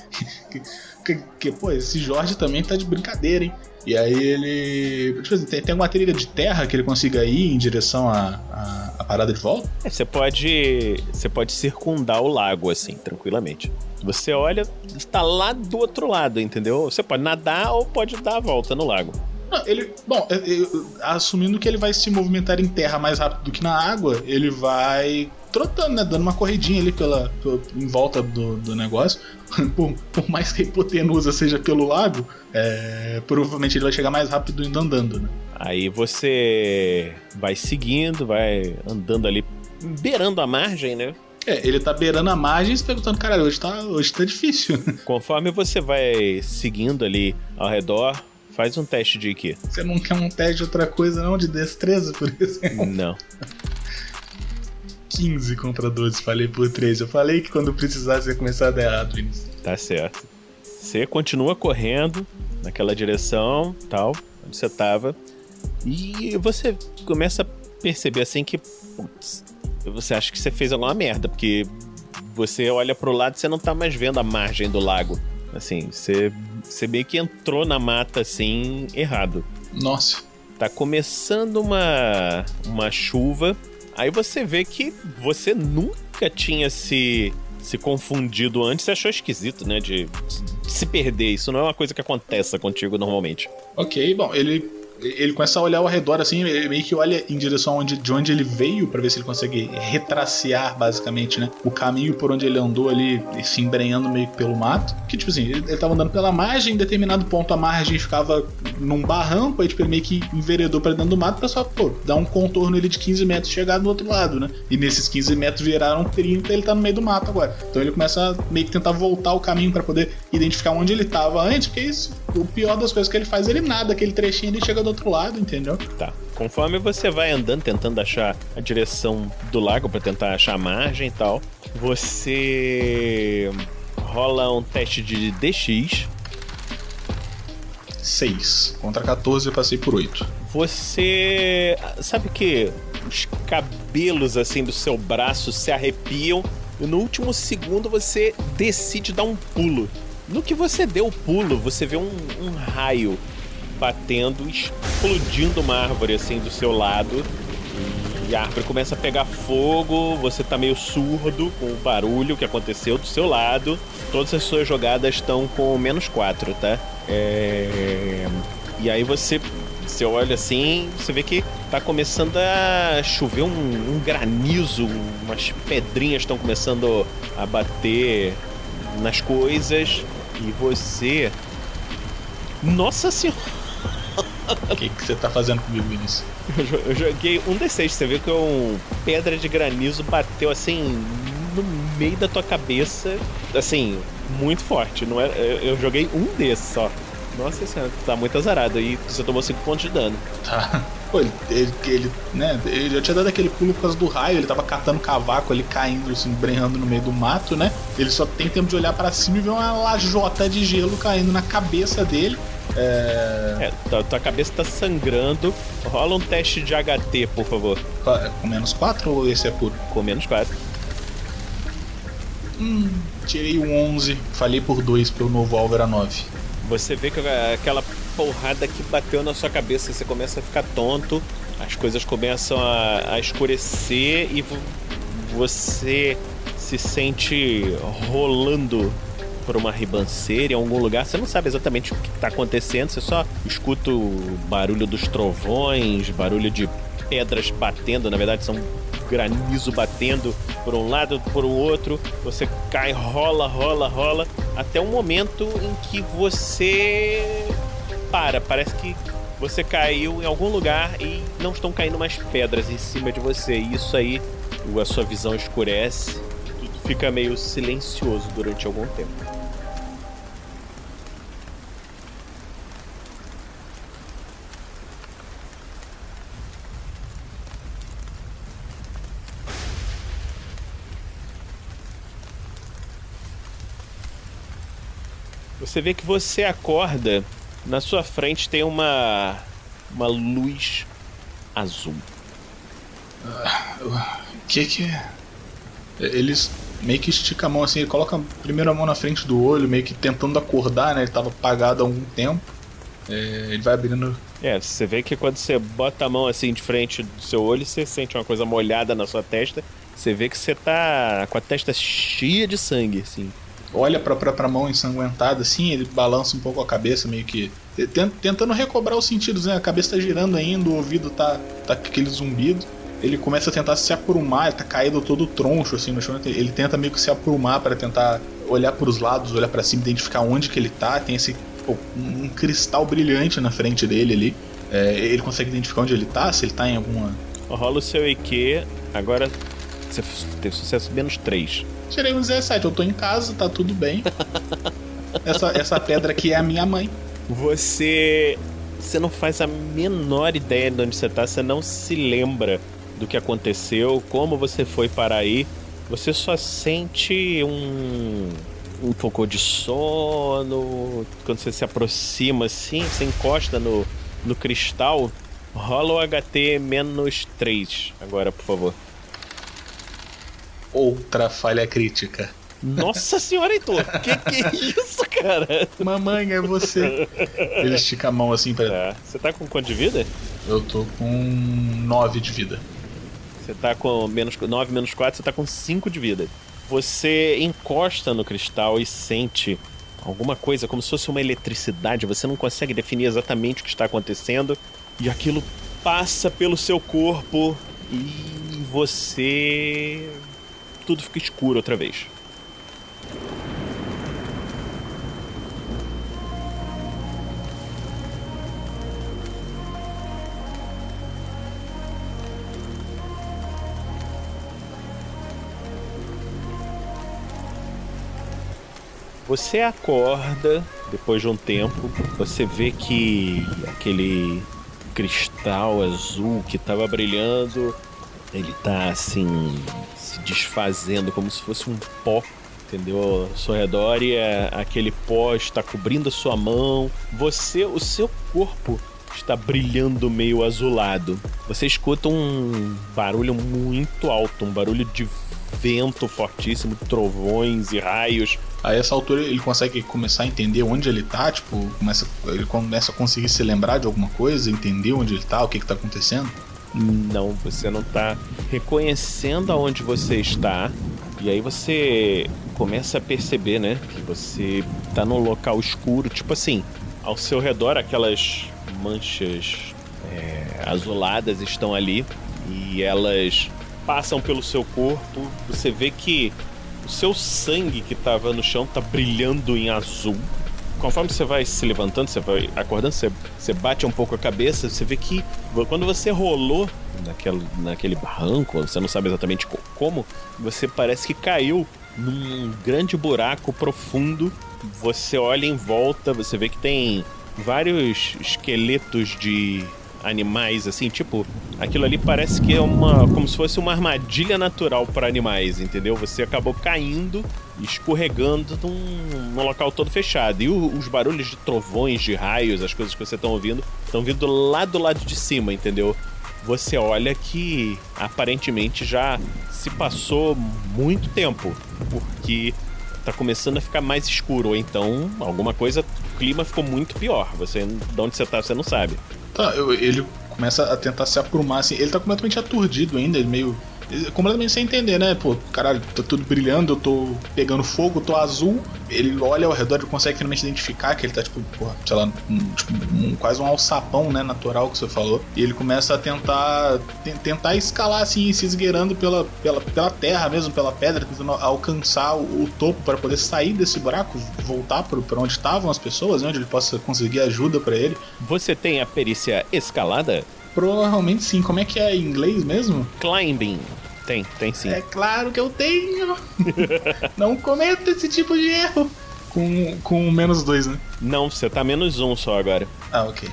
Que, que, que, pô, esse Jorge também tá de brincadeira, hein? E aí ele. Tipo assim, tem, tem uma trilha de terra que ele consiga ir em direção à, à, à parada de volta? É, você pode. Você pode circundar o lago, assim, tranquilamente. Você olha, está lá do outro lado, entendeu? Você pode nadar ou pode dar a volta no lago. Não, ele. Bom, assumindo que ele vai se movimentar em terra mais rápido do que na água, ele vai trotando, né? Dando uma corridinha ali pela, pela- em volta do, do negócio. por, por mais que a hipotenusa seja pelo lago, é, provavelmente ele vai chegar mais rápido indo andando, né? Aí você vai seguindo, vai andando ali, beirando a margem, né? É, ele tá beirando a margem e se perguntando, caralho, hoje tá, hoje tá difícil. Conforme você vai seguindo ali ao redor, faz um teste de IQ. Você não quer um teste de outra coisa, não? De destreza, por exemplo? Não. 15 contra 12, falei por 3. Eu falei que quando precisasse ia começar a dar errado, Vinícius. Tá certo. Você continua correndo naquela direção, tal, onde você tava. E você começa a perceber assim que. Putz, você acha que você fez alguma merda, porque você olha pro lado e você não tá mais vendo a margem do lago. Assim, você, você meio que entrou na mata assim, errado. Nossa. Tá começando uma, uma chuva. Aí você vê que você nunca tinha se, se confundido antes. Você achou esquisito, né? De, de se perder. Isso não é uma coisa que acontece contigo normalmente. Ok, bom, ele ele começa a olhar ao redor assim, meio que olha em direção onde, de onde ele veio para ver se ele consegue retracear basicamente, né, o caminho por onde ele andou ali, se embrenhando meio que pelo mato. Que tipo assim, ele, ele tava andando pela margem, em determinado ponto a margem ficava num barranco, aí tipo ele meio que enveredou para dentro do mato pra só, pô, dar um contorno ele de 15 metros e chegar do outro lado, né? E nesses 15 metros viraram 30, ele tá no meio do mato agora. Então ele começa a meio que tentar voltar o caminho para poder identificar onde ele tava antes, porque isso, o pior das coisas que ele faz, ele nada, aquele trechinho ele chega do outro lado, entendeu? Tá. Conforme você vai andando, tentando achar a direção do lago para tentar achar a margem e tal, você rola um teste de DX. 6. Contra 14 eu passei por 8. Você. Sabe que os cabelos assim do seu braço se arrepiam e no último segundo você decide dar um pulo. No que você deu o pulo, você vê um, um raio batendo, explodindo uma árvore assim do seu lado. E a árvore começa a pegar fogo, você tá meio surdo com o barulho que aconteceu do seu lado. Todas as suas jogadas estão com menos 4, tá? É... E aí você, você olha assim, você vê que tá começando a chover um, um granizo, umas pedrinhas estão começando a bater nas coisas. E você. Nossa senhora! O que, que você tá fazendo comigo, Vinícius? Eu joguei um D6, você viu que um pedra de granizo bateu assim no meio da tua cabeça, assim, muito forte. Não era, eu joguei um desses só. Nossa senhora, tá muito azarado. E você tomou 5 pontos de dano. Tá. Pô, ele, ele, ele, né, ele já tinha dado aquele pulo por causa do raio, ele tava catando cavaco ali, caindo, assim, brenhando no meio do mato, né? Ele só tem tempo de olhar para cima e ver uma lajota de gelo caindo na cabeça dele. É... É, tua, tua cabeça tá sangrando. Rola um teste de HT, por favor. Com menos 4 ou esse é puro? Com menos 4. Hum, tirei um 11, falhei por 2 pelo novo alvo era 9. Você vê que aquela porrada que bateu na sua cabeça, você começa a ficar tonto, as coisas começam a, a escurecer e você se sente rolando por uma ribanceira em algum lugar. Você não sabe exatamente o que está acontecendo, você só escuta o barulho dos trovões, barulho de pedras batendo, na verdade são granizo batendo por um lado, por um outro. Você cai, rola, rola, rola, até um momento em que você para. Parece que você caiu em algum lugar e não estão caindo mais pedras em cima de você. E isso aí, a sua visão escurece, tudo fica meio silencioso durante algum tempo. Você vê que você acorda, na sua frente tem uma uma luz azul. O que que é? Eles meio que estica a mão assim, ele coloca primeiro a mão na frente do olho, meio que tentando acordar, né? Ele tava apagado há algum tempo. É, ele vai abrindo. É, você vê que quando você bota a mão assim de frente do seu olho, você sente uma coisa molhada na sua testa. Você vê que você tá com a testa cheia de sangue, assim olha pra própria mão ensanguentada assim, ele balança um pouco a cabeça, meio que tentando recobrar os sentidos, né? A cabeça tá girando ainda, o ouvido tá, tá aquele zumbido. Ele começa a tentar se aprumar, ele tá caído todo troncho assim no chão. Ele tenta meio que se aprumar para tentar olhar para os lados, olhar para cima, identificar onde que ele tá. Tem esse pô, um cristal brilhante na frente dele ali. É, ele consegue identificar onde ele tá, se ele tá em alguma. Rola o seu IQ, agora você teve sucesso menos 3. Tirei um 17, eu tô em casa, tá tudo bem. essa, essa pedra aqui é a minha mãe. Você. Você não faz a menor ideia de onde você tá, você não se lembra do que aconteceu, como você foi para aí. Você só sente um um pouco de sono. Quando você se aproxima assim, você encosta no, no cristal. Rola o HT menos 3 agora, por favor. Outra falha crítica. Nossa senhora, Heitor! Que que é isso, cara? Mamãe, é você. Ele estica a mão assim pra. Tá. Você tá com quanto de vida? Eu tô com 9 de vida. Você tá com menos 9 menos 4, você tá com 5 de vida. Você encosta no cristal e sente alguma coisa, como se fosse uma eletricidade. Você não consegue definir exatamente o que está acontecendo. E aquilo passa pelo seu corpo e você. Tudo fica escuro outra vez. Você acorda depois de um tempo, você vê que aquele cristal azul que estava brilhando, ele tá assim se desfazendo como se fosse um pó, entendeu? Ao seu redor e é, aquele pó está cobrindo a sua mão. Você, o seu corpo está brilhando meio azulado. Você escuta um barulho muito alto, um barulho de vento fortíssimo, trovões e raios. A essa altura ele consegue começar a entender onde ele tá, tipo, começa, ele começa a conseguir se lembrar de alguma coisa, entender onde ele tá, o que que tá acontecendo. Não, você não tá reconhecendo aonde você está. E aí você começa a perceber, né, que você tá num local escuro, tipo assim, ao seu redor aquelas manchas é, azuladas estão ali e elas passam pelo seu corpo. Você vê que o seu sangue que estava no chão tá brilhando em azul. Conforme você vai se levantando, você vai acordando, você, você bate um pouco a cabeça, você vê que quando você rolou naquele, naquele barranco, você não sabe exatamente como, você parece que caiu num grande buraco profundo. Você olha em volta, você vê que tem vários esqueletos de animais, assim, tipo, aquilo ali parece que é uma. como se fosse uma armadilha natural para animais, entendeu? Você acabou caindo escorregando num, num local todo fechado. E o, os barulhos de trovões, de raios, as coisas que você estão ouvindo, estão vindo lá do lado de cima, entendeu? Você olha que aparentemente já se passou muito tempo, porque tá começando a ficar mais escuro, ou então alguma coisa, o clima ficou muito pior. Você, de onde você tá, você não sabe. Tá, eu- ele começa a tentar se aprumar, assim. Ele tá completamente aturdido ainda, ele meio. Completamente sem entender, né? Pô, caralho, tá tudo brilhando, eu tô pegando fogo, eu tô azul. Ele olha ao redor e consegue finalmente identificar que ele tá, tipo, porra, sei lá, um, tipo, um- quase um alçapão, né? Natural que você falou. E ele começa a tentar ten- tentar escalar, assim, se esgueirando pela, pela, pela terra mesmo, pela pedra, tentando alcançar o, o topo para poder sair desse buraco, voltar pra onde estavam as pessoas, né? Onde ele possa conseguir ajuda para ele. Você tem a perícia escalada? Provavelmente sim. Como é que é em inglês mesmo? Climbing. Tem, tem sim. É claro que eu tenho. Não cometa esse tipo de erro. Com, com menos dois, né? Não, você tá menos um só agora. Ah, ok.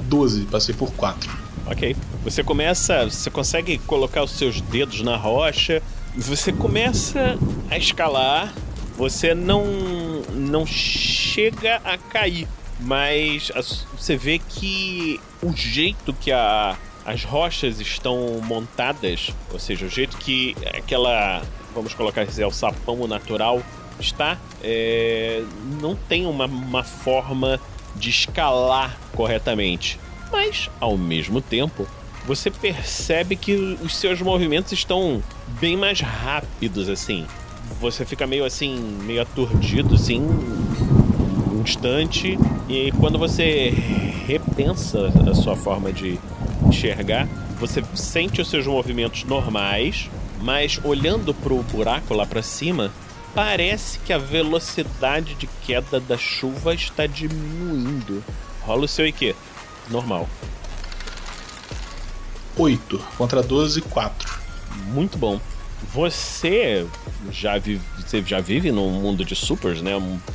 12, passei por 4. Ok. Você começa. Você consegue colocar os seus dedos na rocha. Você começa a escalar. Você não. não chega a cair. Mas as- você vê que o jeito que a, as rochas estão montadas, ou seja, o jeito que aquela. Vamos colocar assim, é o sapão natural está, é, não tem uma, uma forma de escalar corretamente. Mas, ao mesmo tempo, você percebe que os seus movimentos estão bem mais rápidos, assim. Você fica meio assim, meio aturdido, assim, um instante. E quando você repensa a sua forma de enxergar, você sente os seus movimentos normais, mas olhando pro buraco lá pra cima, parece que a velocidade de queda da chuva está diminuindo. Rola o seu IQ. Normal. 8 contra 12, 4. Muito bom. Você já vive, você já vive num mundo de supers, né?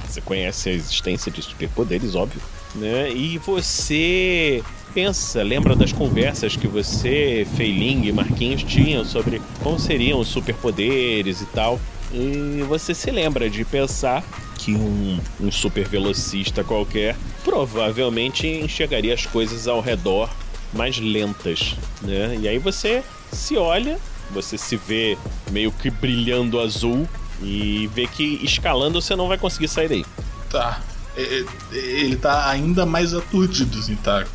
Você conhece a existência de superpoderes, óbvio. Né? E você pensa, lembra das conversas que você, Feiling e Marquinhos tinham sobre como seriam os superpoderes e tal. E você se lembra de pensar que um, um super velocista qualquer provavelmente enxergaria as coisas ao redor mais lentas, né? E aí você se olha, você se vê meio que brilhando azul e vê que escalando você não vai conseguir sair daí. Tá. É, é, Ele tá ainda mais aturdido, assim, tá?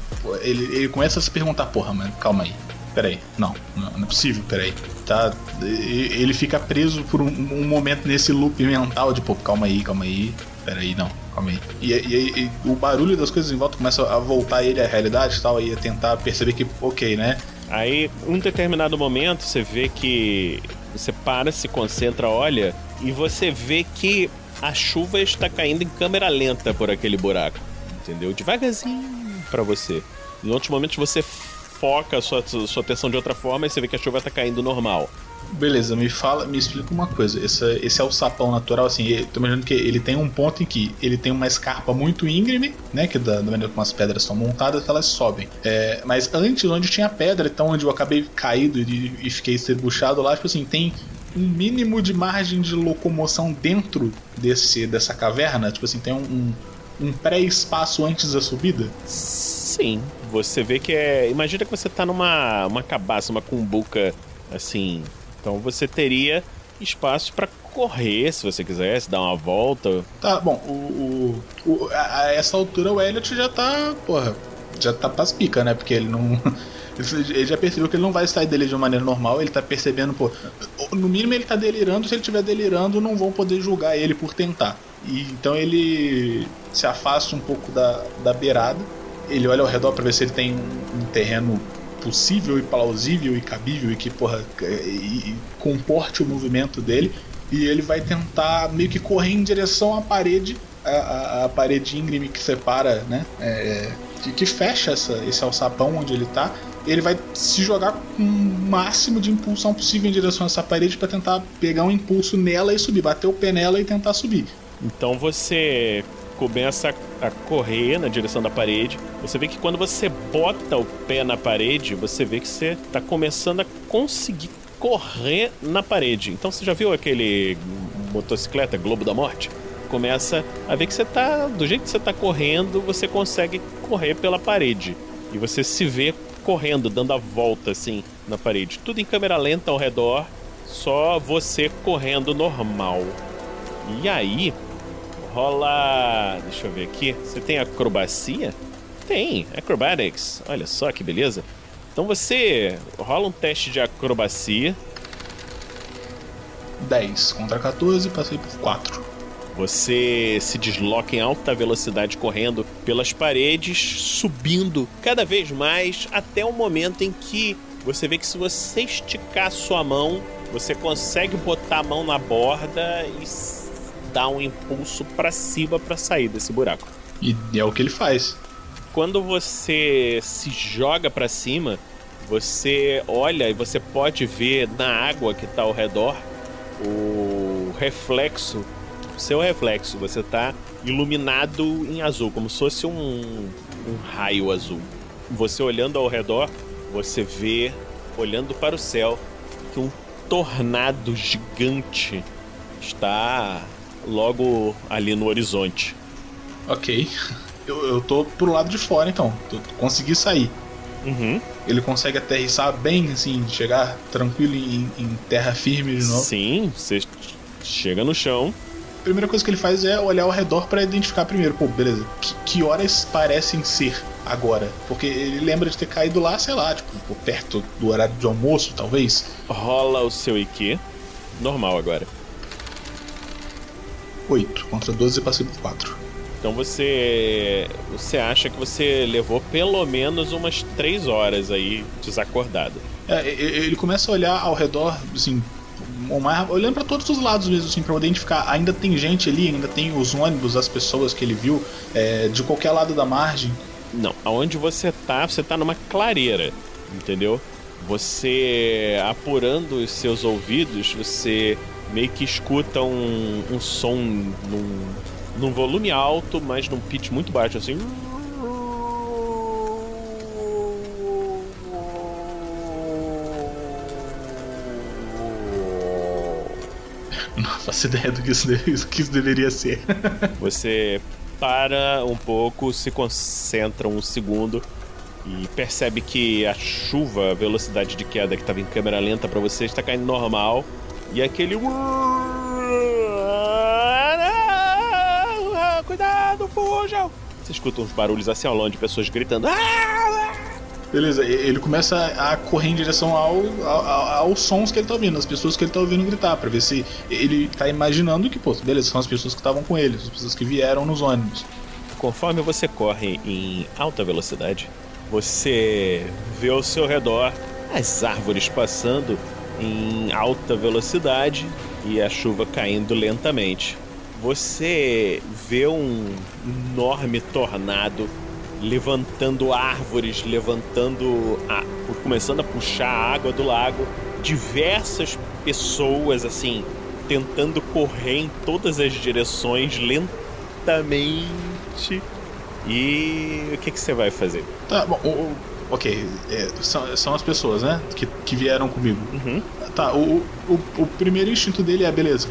Ele, ele começa a se perguntar, porra, mano, calma aí. Peraí, não, não, não é possível, peraí. Tá, ele fica preso por um, um momento nesse loop mental de, pô, calma aí, calma aí, peraí, não, calma aí. E, e- e o barulho das coisas em volta começa a voltar ele à realidade e tal, e a tentar perceber que, ok, né? Aí, um determinado momento, você vê que você para, se concentra, olha, e você vê que a chuva está caindo em câmera lenta por aquele buraco, entendeu? Devagarzinho pra você. Em outros momentos você foca a sua, sua atenção de outra forma e você vê que a chuva tá caindo normal. Beleza, me fala, me explica uma coisa. Esse, esse é o sapão natural, assim, eu tô imaginando que ele tem um ponto em que ele tem uma escarpa muito íngreme, né? Que da, da maneira como as pedras são montadas, elas sobem. É, mas antes, onde tinha pedra, então onde eu acabei caído e, e fiquei estrebuchado lá, tipo assim, tem um mínimo de margem de locomoção dentro desse dessa caverna? Tipo assim, tem um, um, um pré-espaço antes da subida? Sim, você vê que é. Imagina que você tá numa uma cabaça, uma cumbuca, assim. Então você teria espaço pra correr se você quisesse, dar uma volta. Tá, bom, o, o, o- a, a essa altura o Elliot já tá, porra, já tá pras pica, né? Porque ele não. Ele já percebeu que ele não vai sair dele de uma maneira normal, ele tá percebendo, pô. No mínimo ele tá delirando, se ele estiver delirando, não vão poder julgar ele por tentar. E, então ele se afasta um pouco da, da beirada, ele olha ao redor pra ver se ele tem um, terreno possível e plausível e cabível e que, porra, e- e comporte o movimento dele. E ele vai tentar meio que correr em direção à parede, a, a- parede íngreme que separa, né? é, que, que fecha essa, esse alçapão onde ele tá. Ele vai se jogar com o máximo de impulsão possível em direção a essa parede para tentar pegar um impulso nela e subir, bater o pé nela e tentar subir. Então você começa a correr na direção da parede. Você vê que quando você bota o pé na parede, você vê que você tá começando a conseguir correr na parede. Então você já viu aquele motocicleta Globo da Morte? Começa a ver que você tá, do jeito que você tá correndo, você consegue correr pela parede. E você se vê correndo, dando a volta assim na parede. Tudo em câmera lenta ao redor, só você correndo normal. E aí, rola. Deixa eu ver aqui. Você tem acrobacia? Tem, acrobatics. Olha só que beleza. Então você rola um teste de acrobacia. 10 contra 14, passei por 4. Você se desloca em alta velocidade correndo pelas paredes, subindo cada vez mais até o momento em que você vê que se você esticar sua mão, você consegue botar a mão na borda e dar um impulso para cima para sair desse buraco. E é o que ele faz. Quando você se joga para cima, você olha e você pode ver na água que tá ao redor o reflexo, seu reflexo. Você tá iluminado em azul, como se fosse um, um raio azul. Você olhando ao redor, você vê, olhando para o céu, que um tornado gigante está logo ali no horizonte. Ok. Eu, eu tô pro lado de fora então. Tô, consegui sair. Uhum. Ele consegue aterrissar bem, assim, chegar tranquilo em, em terra firme de novo. Sim, você chega no chão. A primeira coisa que ele faz é olhar ao redor pra identificar primeiro, pô, beleza, que, que horas parecem ser agora? Porque ele lembra de ter caído lá, sei lá, tipo, perto do horário de almoço, talvez. Rola o seu IQ. Normal agora. 8 contra 12 e passei por 4. Então você. Você acha que você levou pelo menos umas 3 horas aí desacordado. É, ele começa a olhar ao redor, assim, o mais- olhando pra todos os lados mesmo, assim, pra identificar. Ainda tem gente ali, ainda tem os ônibus, as pessoas que ele viu, é, de qualquer lado da margem. Não, aonde você tá, você tá numa clareira, entendeu? Você apurando os seus ouvidos, você meio que escuta um, um som num, num volume alto, mas num pitch muito baixo, assim. Não faço ideia do que isso, do que isso deveria ser. Você para um pouco, se concentra um segundo e percebe que a chuva, a velocidade de queda que estava em câmera lenta para você está caindo normal e aquele cuidado, fujam! Você escuta uns barulhos assim ao longe pessoas gritando. Beleza, ele começa a correr em direção ao, ao- aos sons que ele tá ouvindo, as pessoas que ele tá ouvindo gritar, pra ver se ele tá imaginando que, pô, beleza, são as pessoas que estavam com ele, as pessoas que vieram nos ônibus. Conforme você corre em alta velocidade, você vê ao seu redor as árvores passando em alta velocidade e a chuva caindo lentamente. Você vê um enorme tornado levantando árvores, levantando, a, começando a puxar a água do lago. Diversas pessoas assim tentando correr em todas as direções lentamente. E o que, que você vai fazer? Tá, bom, o- ok, é, são, são as pessoas, né, que, que vieram comigo. Uhum. Tá, o, o, o primeiro instinto dele é, beleza,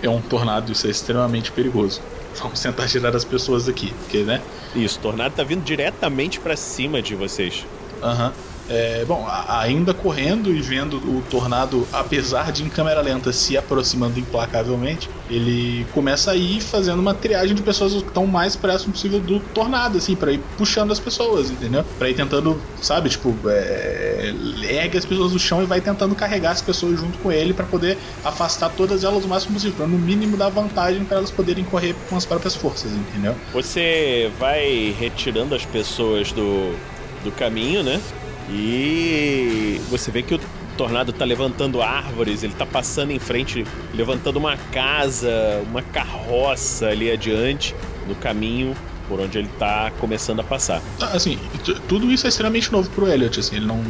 é um tornado, isso é extremamente perigoso. Vamos tentar tirar as pessoas daqui, porque, né, Isso, o tornado tá vindo diretamente pra cima de vocês. Aham. É, bom, ainda correndo e vendo o tornado, apesar de em câmera lenta se aproximando implacavelmente, ele começa a ir fazendo uma triagem de pessoas que estão mais próximo possível do tornado, assim, pra ir puxando as pessoas, entendeu? Pra ir tentando, sabe, tipo, é, ergue as pessoas do chão e vai tentando carregar as pessoas junto com ele pra poder afastar todas elas o máximo possível, pra no mínimo dar vantagem pra elas poderem correr com as próprias forças, entendeu? Você vai retirando as pessoas do, do caminho, né? E você vê que o tornado tá levantando árvores, ele tá passando em frente, levantando uma casa, uma carroça ali adiante, no caminho por onde ele tá começando a passar. Ah, Assim, tudo isso é extremamente novo pro Elliot, assim, ele não.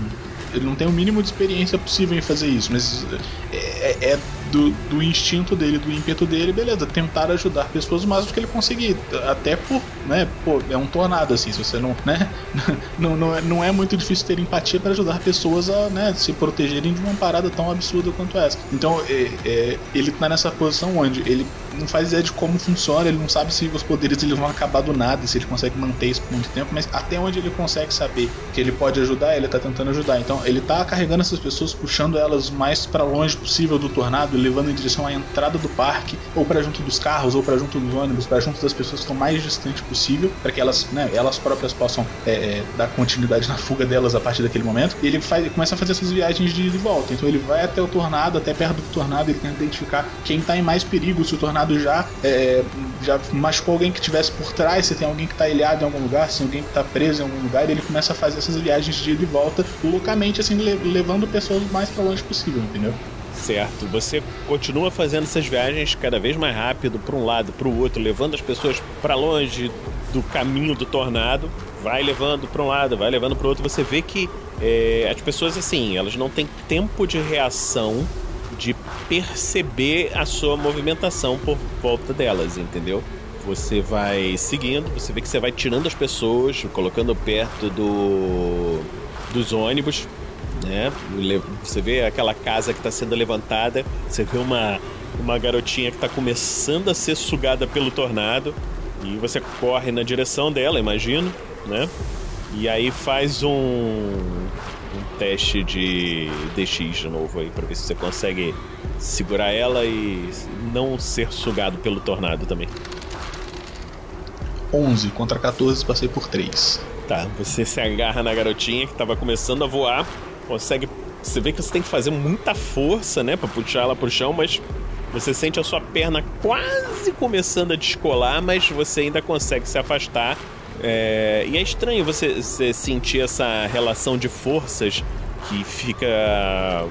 Ele não tem o mínimo de experiência possível em fazer isso, mas é, é- é do, do instinto dele, do ímpeto dele, beleza, tentar ajudar pessoas o máximo que ele conseguir. Até por, né, pô, é um tornado, assim, se você não, né, não, não, é, não é muito difícil ter empatia para ajudar pessoas a, né, se protegerem de uma parada tão absurda quanto essa. Então, é, é, ele tá nessa posição onde ele não faz ideia de como funciona, ele não sabe se os poderes eles vão acabar do nada, se ele consegue manter isso por muito tempo, mas até onde ele consegue saber que ele pode ajudar, ele tá tentando ajudar. Então, ele tá carregando essas pessoas, puxando elas o mais para longe possível do tornado, levando em direção à entrada do parque, ou para junto dos carros, ou para junto dos ônibus, para junto das pessoas que estão mais distante possível, para que elas, né, elas próprias possam é, é, dar continuidade na fuga delas a partir daquele momento. E ele faz, começa a fazer essas viagens de ida e volta. Então ele vai até o tornado, até perto do tornado, ele tenta identificar quem tá em mais perigo, se o tornado já é, já machucou alguém que estivesse por trás, se tem alguém que tá ilhado em algum lugar, se tem alguém que tá preso em algum lugar, ele começa a fazer essas viagens de ida e volta loucamente, assim, le- levando pessoas o mais para longe possível, entendeu? Certo, você continua fazendo essas viagens cada vez mais rápido para um lado, para o outro, levando as pessoas para longe do caminho do tornado, vai levando para um lado, vai levando para o outro. Você vê que é, as pessoas assim, elas não têm tempo de reação de perceber a sua movimentação por volta delas, entendeu? Você vai seguindo, você vê que você vai tirando as pessoas, colocando perto do dos ônibus, né? Você vê aquela casa que está sendo levantada, você vê uma, uma garotinha que está começando a ser sugada pelo tornado e você corre na direção dela, imagino, né? E aí faz um teste de DX de novo aí para ver se você consegue segurar ela e não ser sugado pelo tornado também. 11 contra 14, passei por 3. Tá, você se agarra na garotinha que tava começando a voar, consegue. Você vê que você tem que fazer muita força, né, pra puxar ela pro chão, mas você sente a sua perna quase começando a descolar, mas você ainda consegue se afastar. É, E é estranho você, você sentir essa relação de forças que fica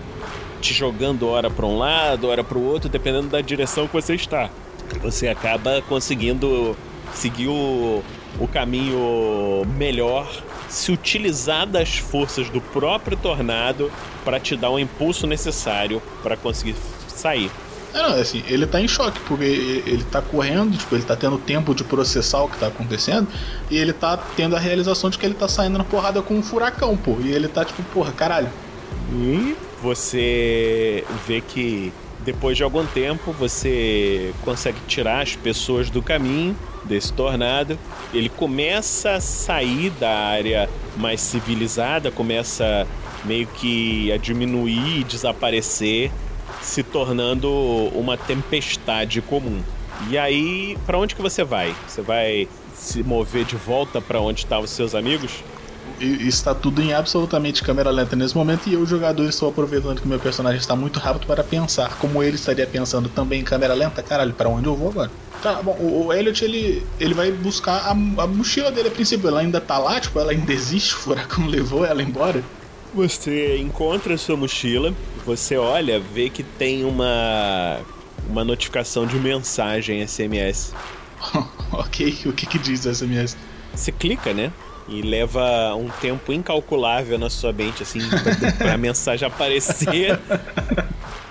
te jogando hora pra um lado, hora pro outro, dependendo da direção que você está. Você acaba conseguindo seguir o, o caminho melhor, se utilizar das forças do próprio tornado para te dar o impulso necessário para conseguir sair. É, não, assim, ele tá em choque, porque ele ele tá correndo, tipo, ele tá tendo tempo de processar o que tá acontecendo, e ele tá tendo a realização de que ele tá saindo na porrada com um furacão, pô. E ele tá tipo, porra, caralho. E você vê que Depois de algum tempo, você consegue tirar as pessoas do caminho desse tornado. Ele começa a sair da área mais civilizada, começa meio que a diminuir e desaparecer, se tornando uma tempestade comum. E aí, para onde que você vai? Você vai se mover de volta para onde estavam os seus amigos? Está tudo em absolutamente câmera lenta nesse momento e eu, jogador, estou aproveitando que meu personagem está muito rápido para pensar como ele estaria pensando também em câmera lenta. Caralho, para onde eu vou agora? Tá, bom, o o Elliot ele, ele vai buscar a, a mochila dele a princípio. Ela ainda tá lá, tipo, ela ainda existe, o furacão levou ela embora. Você encontra a sua mochila, você olha, vê que tem uma uma notificação de mensagem SMS. ok, o que que diz o SMS? Você clica, né? E leva um tempo incalculável na sua mente, assim, pra, pra mensagem aparecer.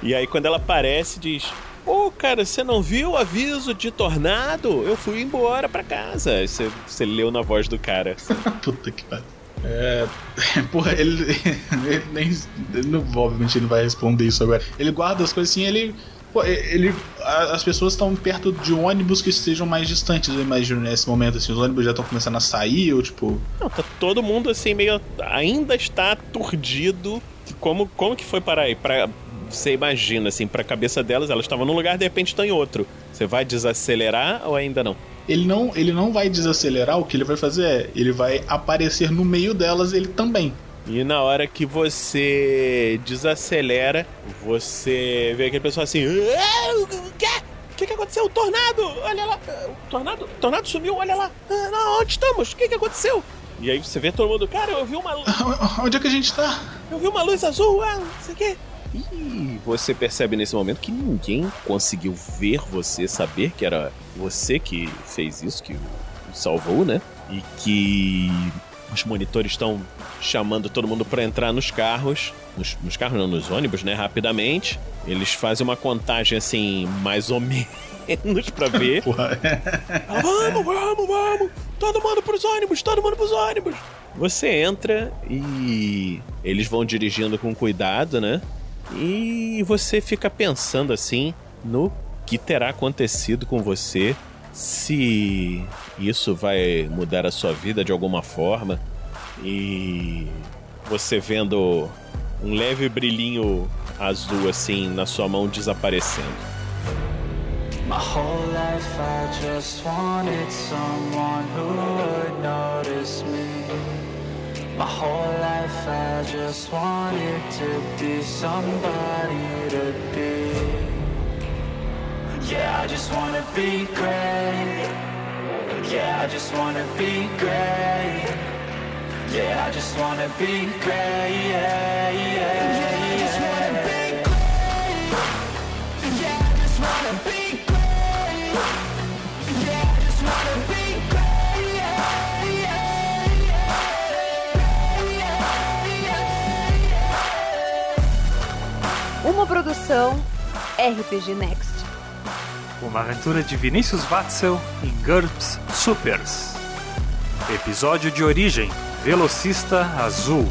e aí, quando ela aparece, diz: Ô, cara, você não viu o aviso de tornado? Eu fui embora pra casa. Você, você leu na voz do cara. Puta que pariu. É. Porra, ele, ele nem. ele não- obviamente ele não vai responder isso agora. Ele guarda as coisas assim, ele. Pô, ele. As pessoas estão perto de ônibus que estejam mais distantes, eu imagino, nesse momento, assim. Os ônibus já estão começando a sair, ou tipo. Não, tá todo mundo assim, meio. Ainda está aturdido. Como, como que foi parar aí? Pra, você imagina, assim, pra cabeça delas, elas estavam num lugar, de repente estão em outro. Você vai desacelerar ou ainda não? Ele não, ele não vai desacelerar, o que ele vai fazer é. Ele vai aparecer no meio delas, ele também. E na hora que você desacelera, você vê aquele pessoal assim. "Ah, O quê? O que, que aconteceu? O tornado! Olha lá! O tornado, o tornado sumiu, olha lá! Ah, não, onde estamos? O que, que aconteceu? E aí você vê todo mundo, cara, eu vi uma luz. Onde é que a gente tá? Eu vi uma luz azul, ah, não sei o quê. E você percebe nesse momento que ninguém conseguiu ver você, saber que era você que fez isso, que o salvou, né? E que os monitores estão chamando todo mundo para entrar nos carros, nos, nos carros não, nos ônibus, né? Rapidamente. Eles fazem uma contagem assim, mais ou menos para ver. Ah, vamos, vamos, vamos! Todo mundo pros ônibus, todo mundo pros ônibus! Você entra e eles vão dirigindo com cuidado, né? E você fica pensando assim no que terá acontecido com você, se isso vai mudar a sua vida de alguma forma. E você vendo um leve brilhinho azul assim na sua mão desaparecendo. My whole life I just wanted someone who would notice me. My whole life I just wanted to be somebody to be. Yeah, I just wanna be great. Yeah, I just wanna be great. Yeah, I just wanna be great. Yeah, yeah, Uma produção RPG Next. Uma aventura de Vinícius Watzel em GURPS Supers. Episódio de origem: Velocista Azul.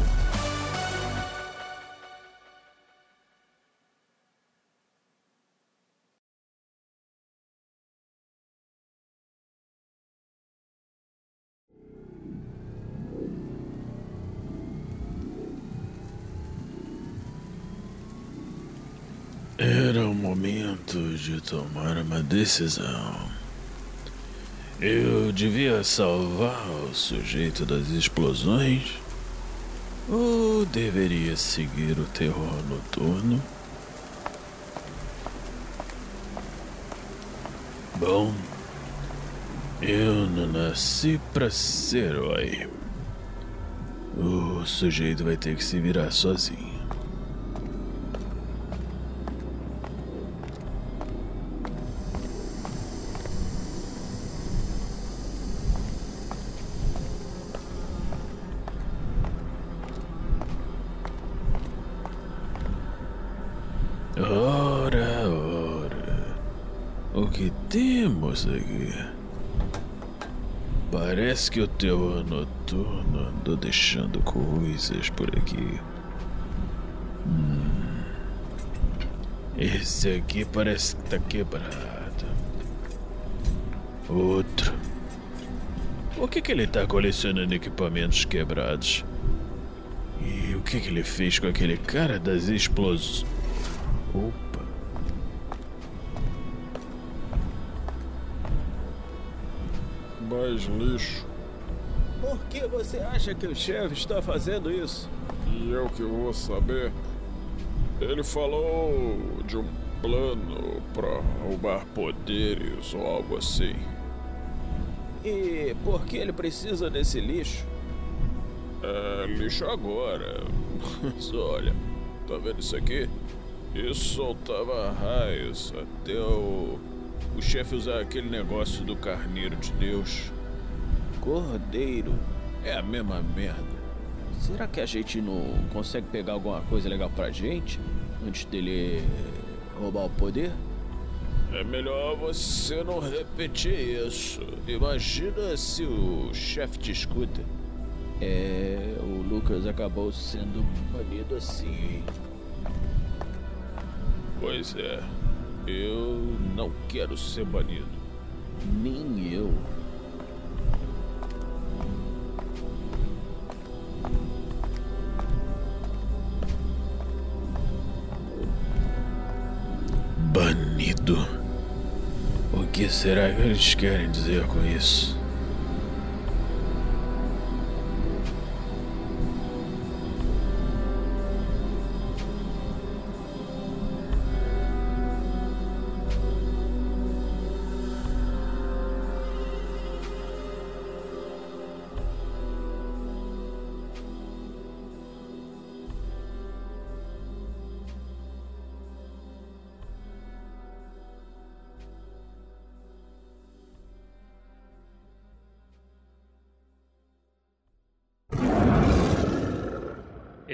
Era o momento de tomar uma decisão. Eu devia salvar o sujeito das explosões? Ou deveria seguir o terror noturno? Bom, eu não nasci pra ser herói. O sujeito vai ter que se virar sozinho. Parece que o terror noturno andou deixando coisas por aqui. Hum. Esse aqui parece que tá quebrado. Outro. Por que, que ele tá colecionando equipamentos quebrados? E o que, que ele fez com aquele cara das explosões? Mais lixo. Por que você acha que o chefe está fazendo isso? E eu que vou saber. Ele falou de um plano para roubar poderes ou algo assim. E por que ele precisa desse lixo? É lixo agora. Mas olha, tá vendo isso aqui? Isso soltava raios até o, o chefe usar aquele negócio do carneiro de Deus. Cordeiro. É a mesma merda. Será que a gente não consegue pegar alguma coisa legal pra gente antes dele roubar o poder? É melhor você não repetir isso. Imagina se o chefe te escuta. É, o Lucas acabou sendo banido assim, hein? Pois é. Eu não quero ser banido. Nem eu. Banido? O que será que eles querem dizer com isso?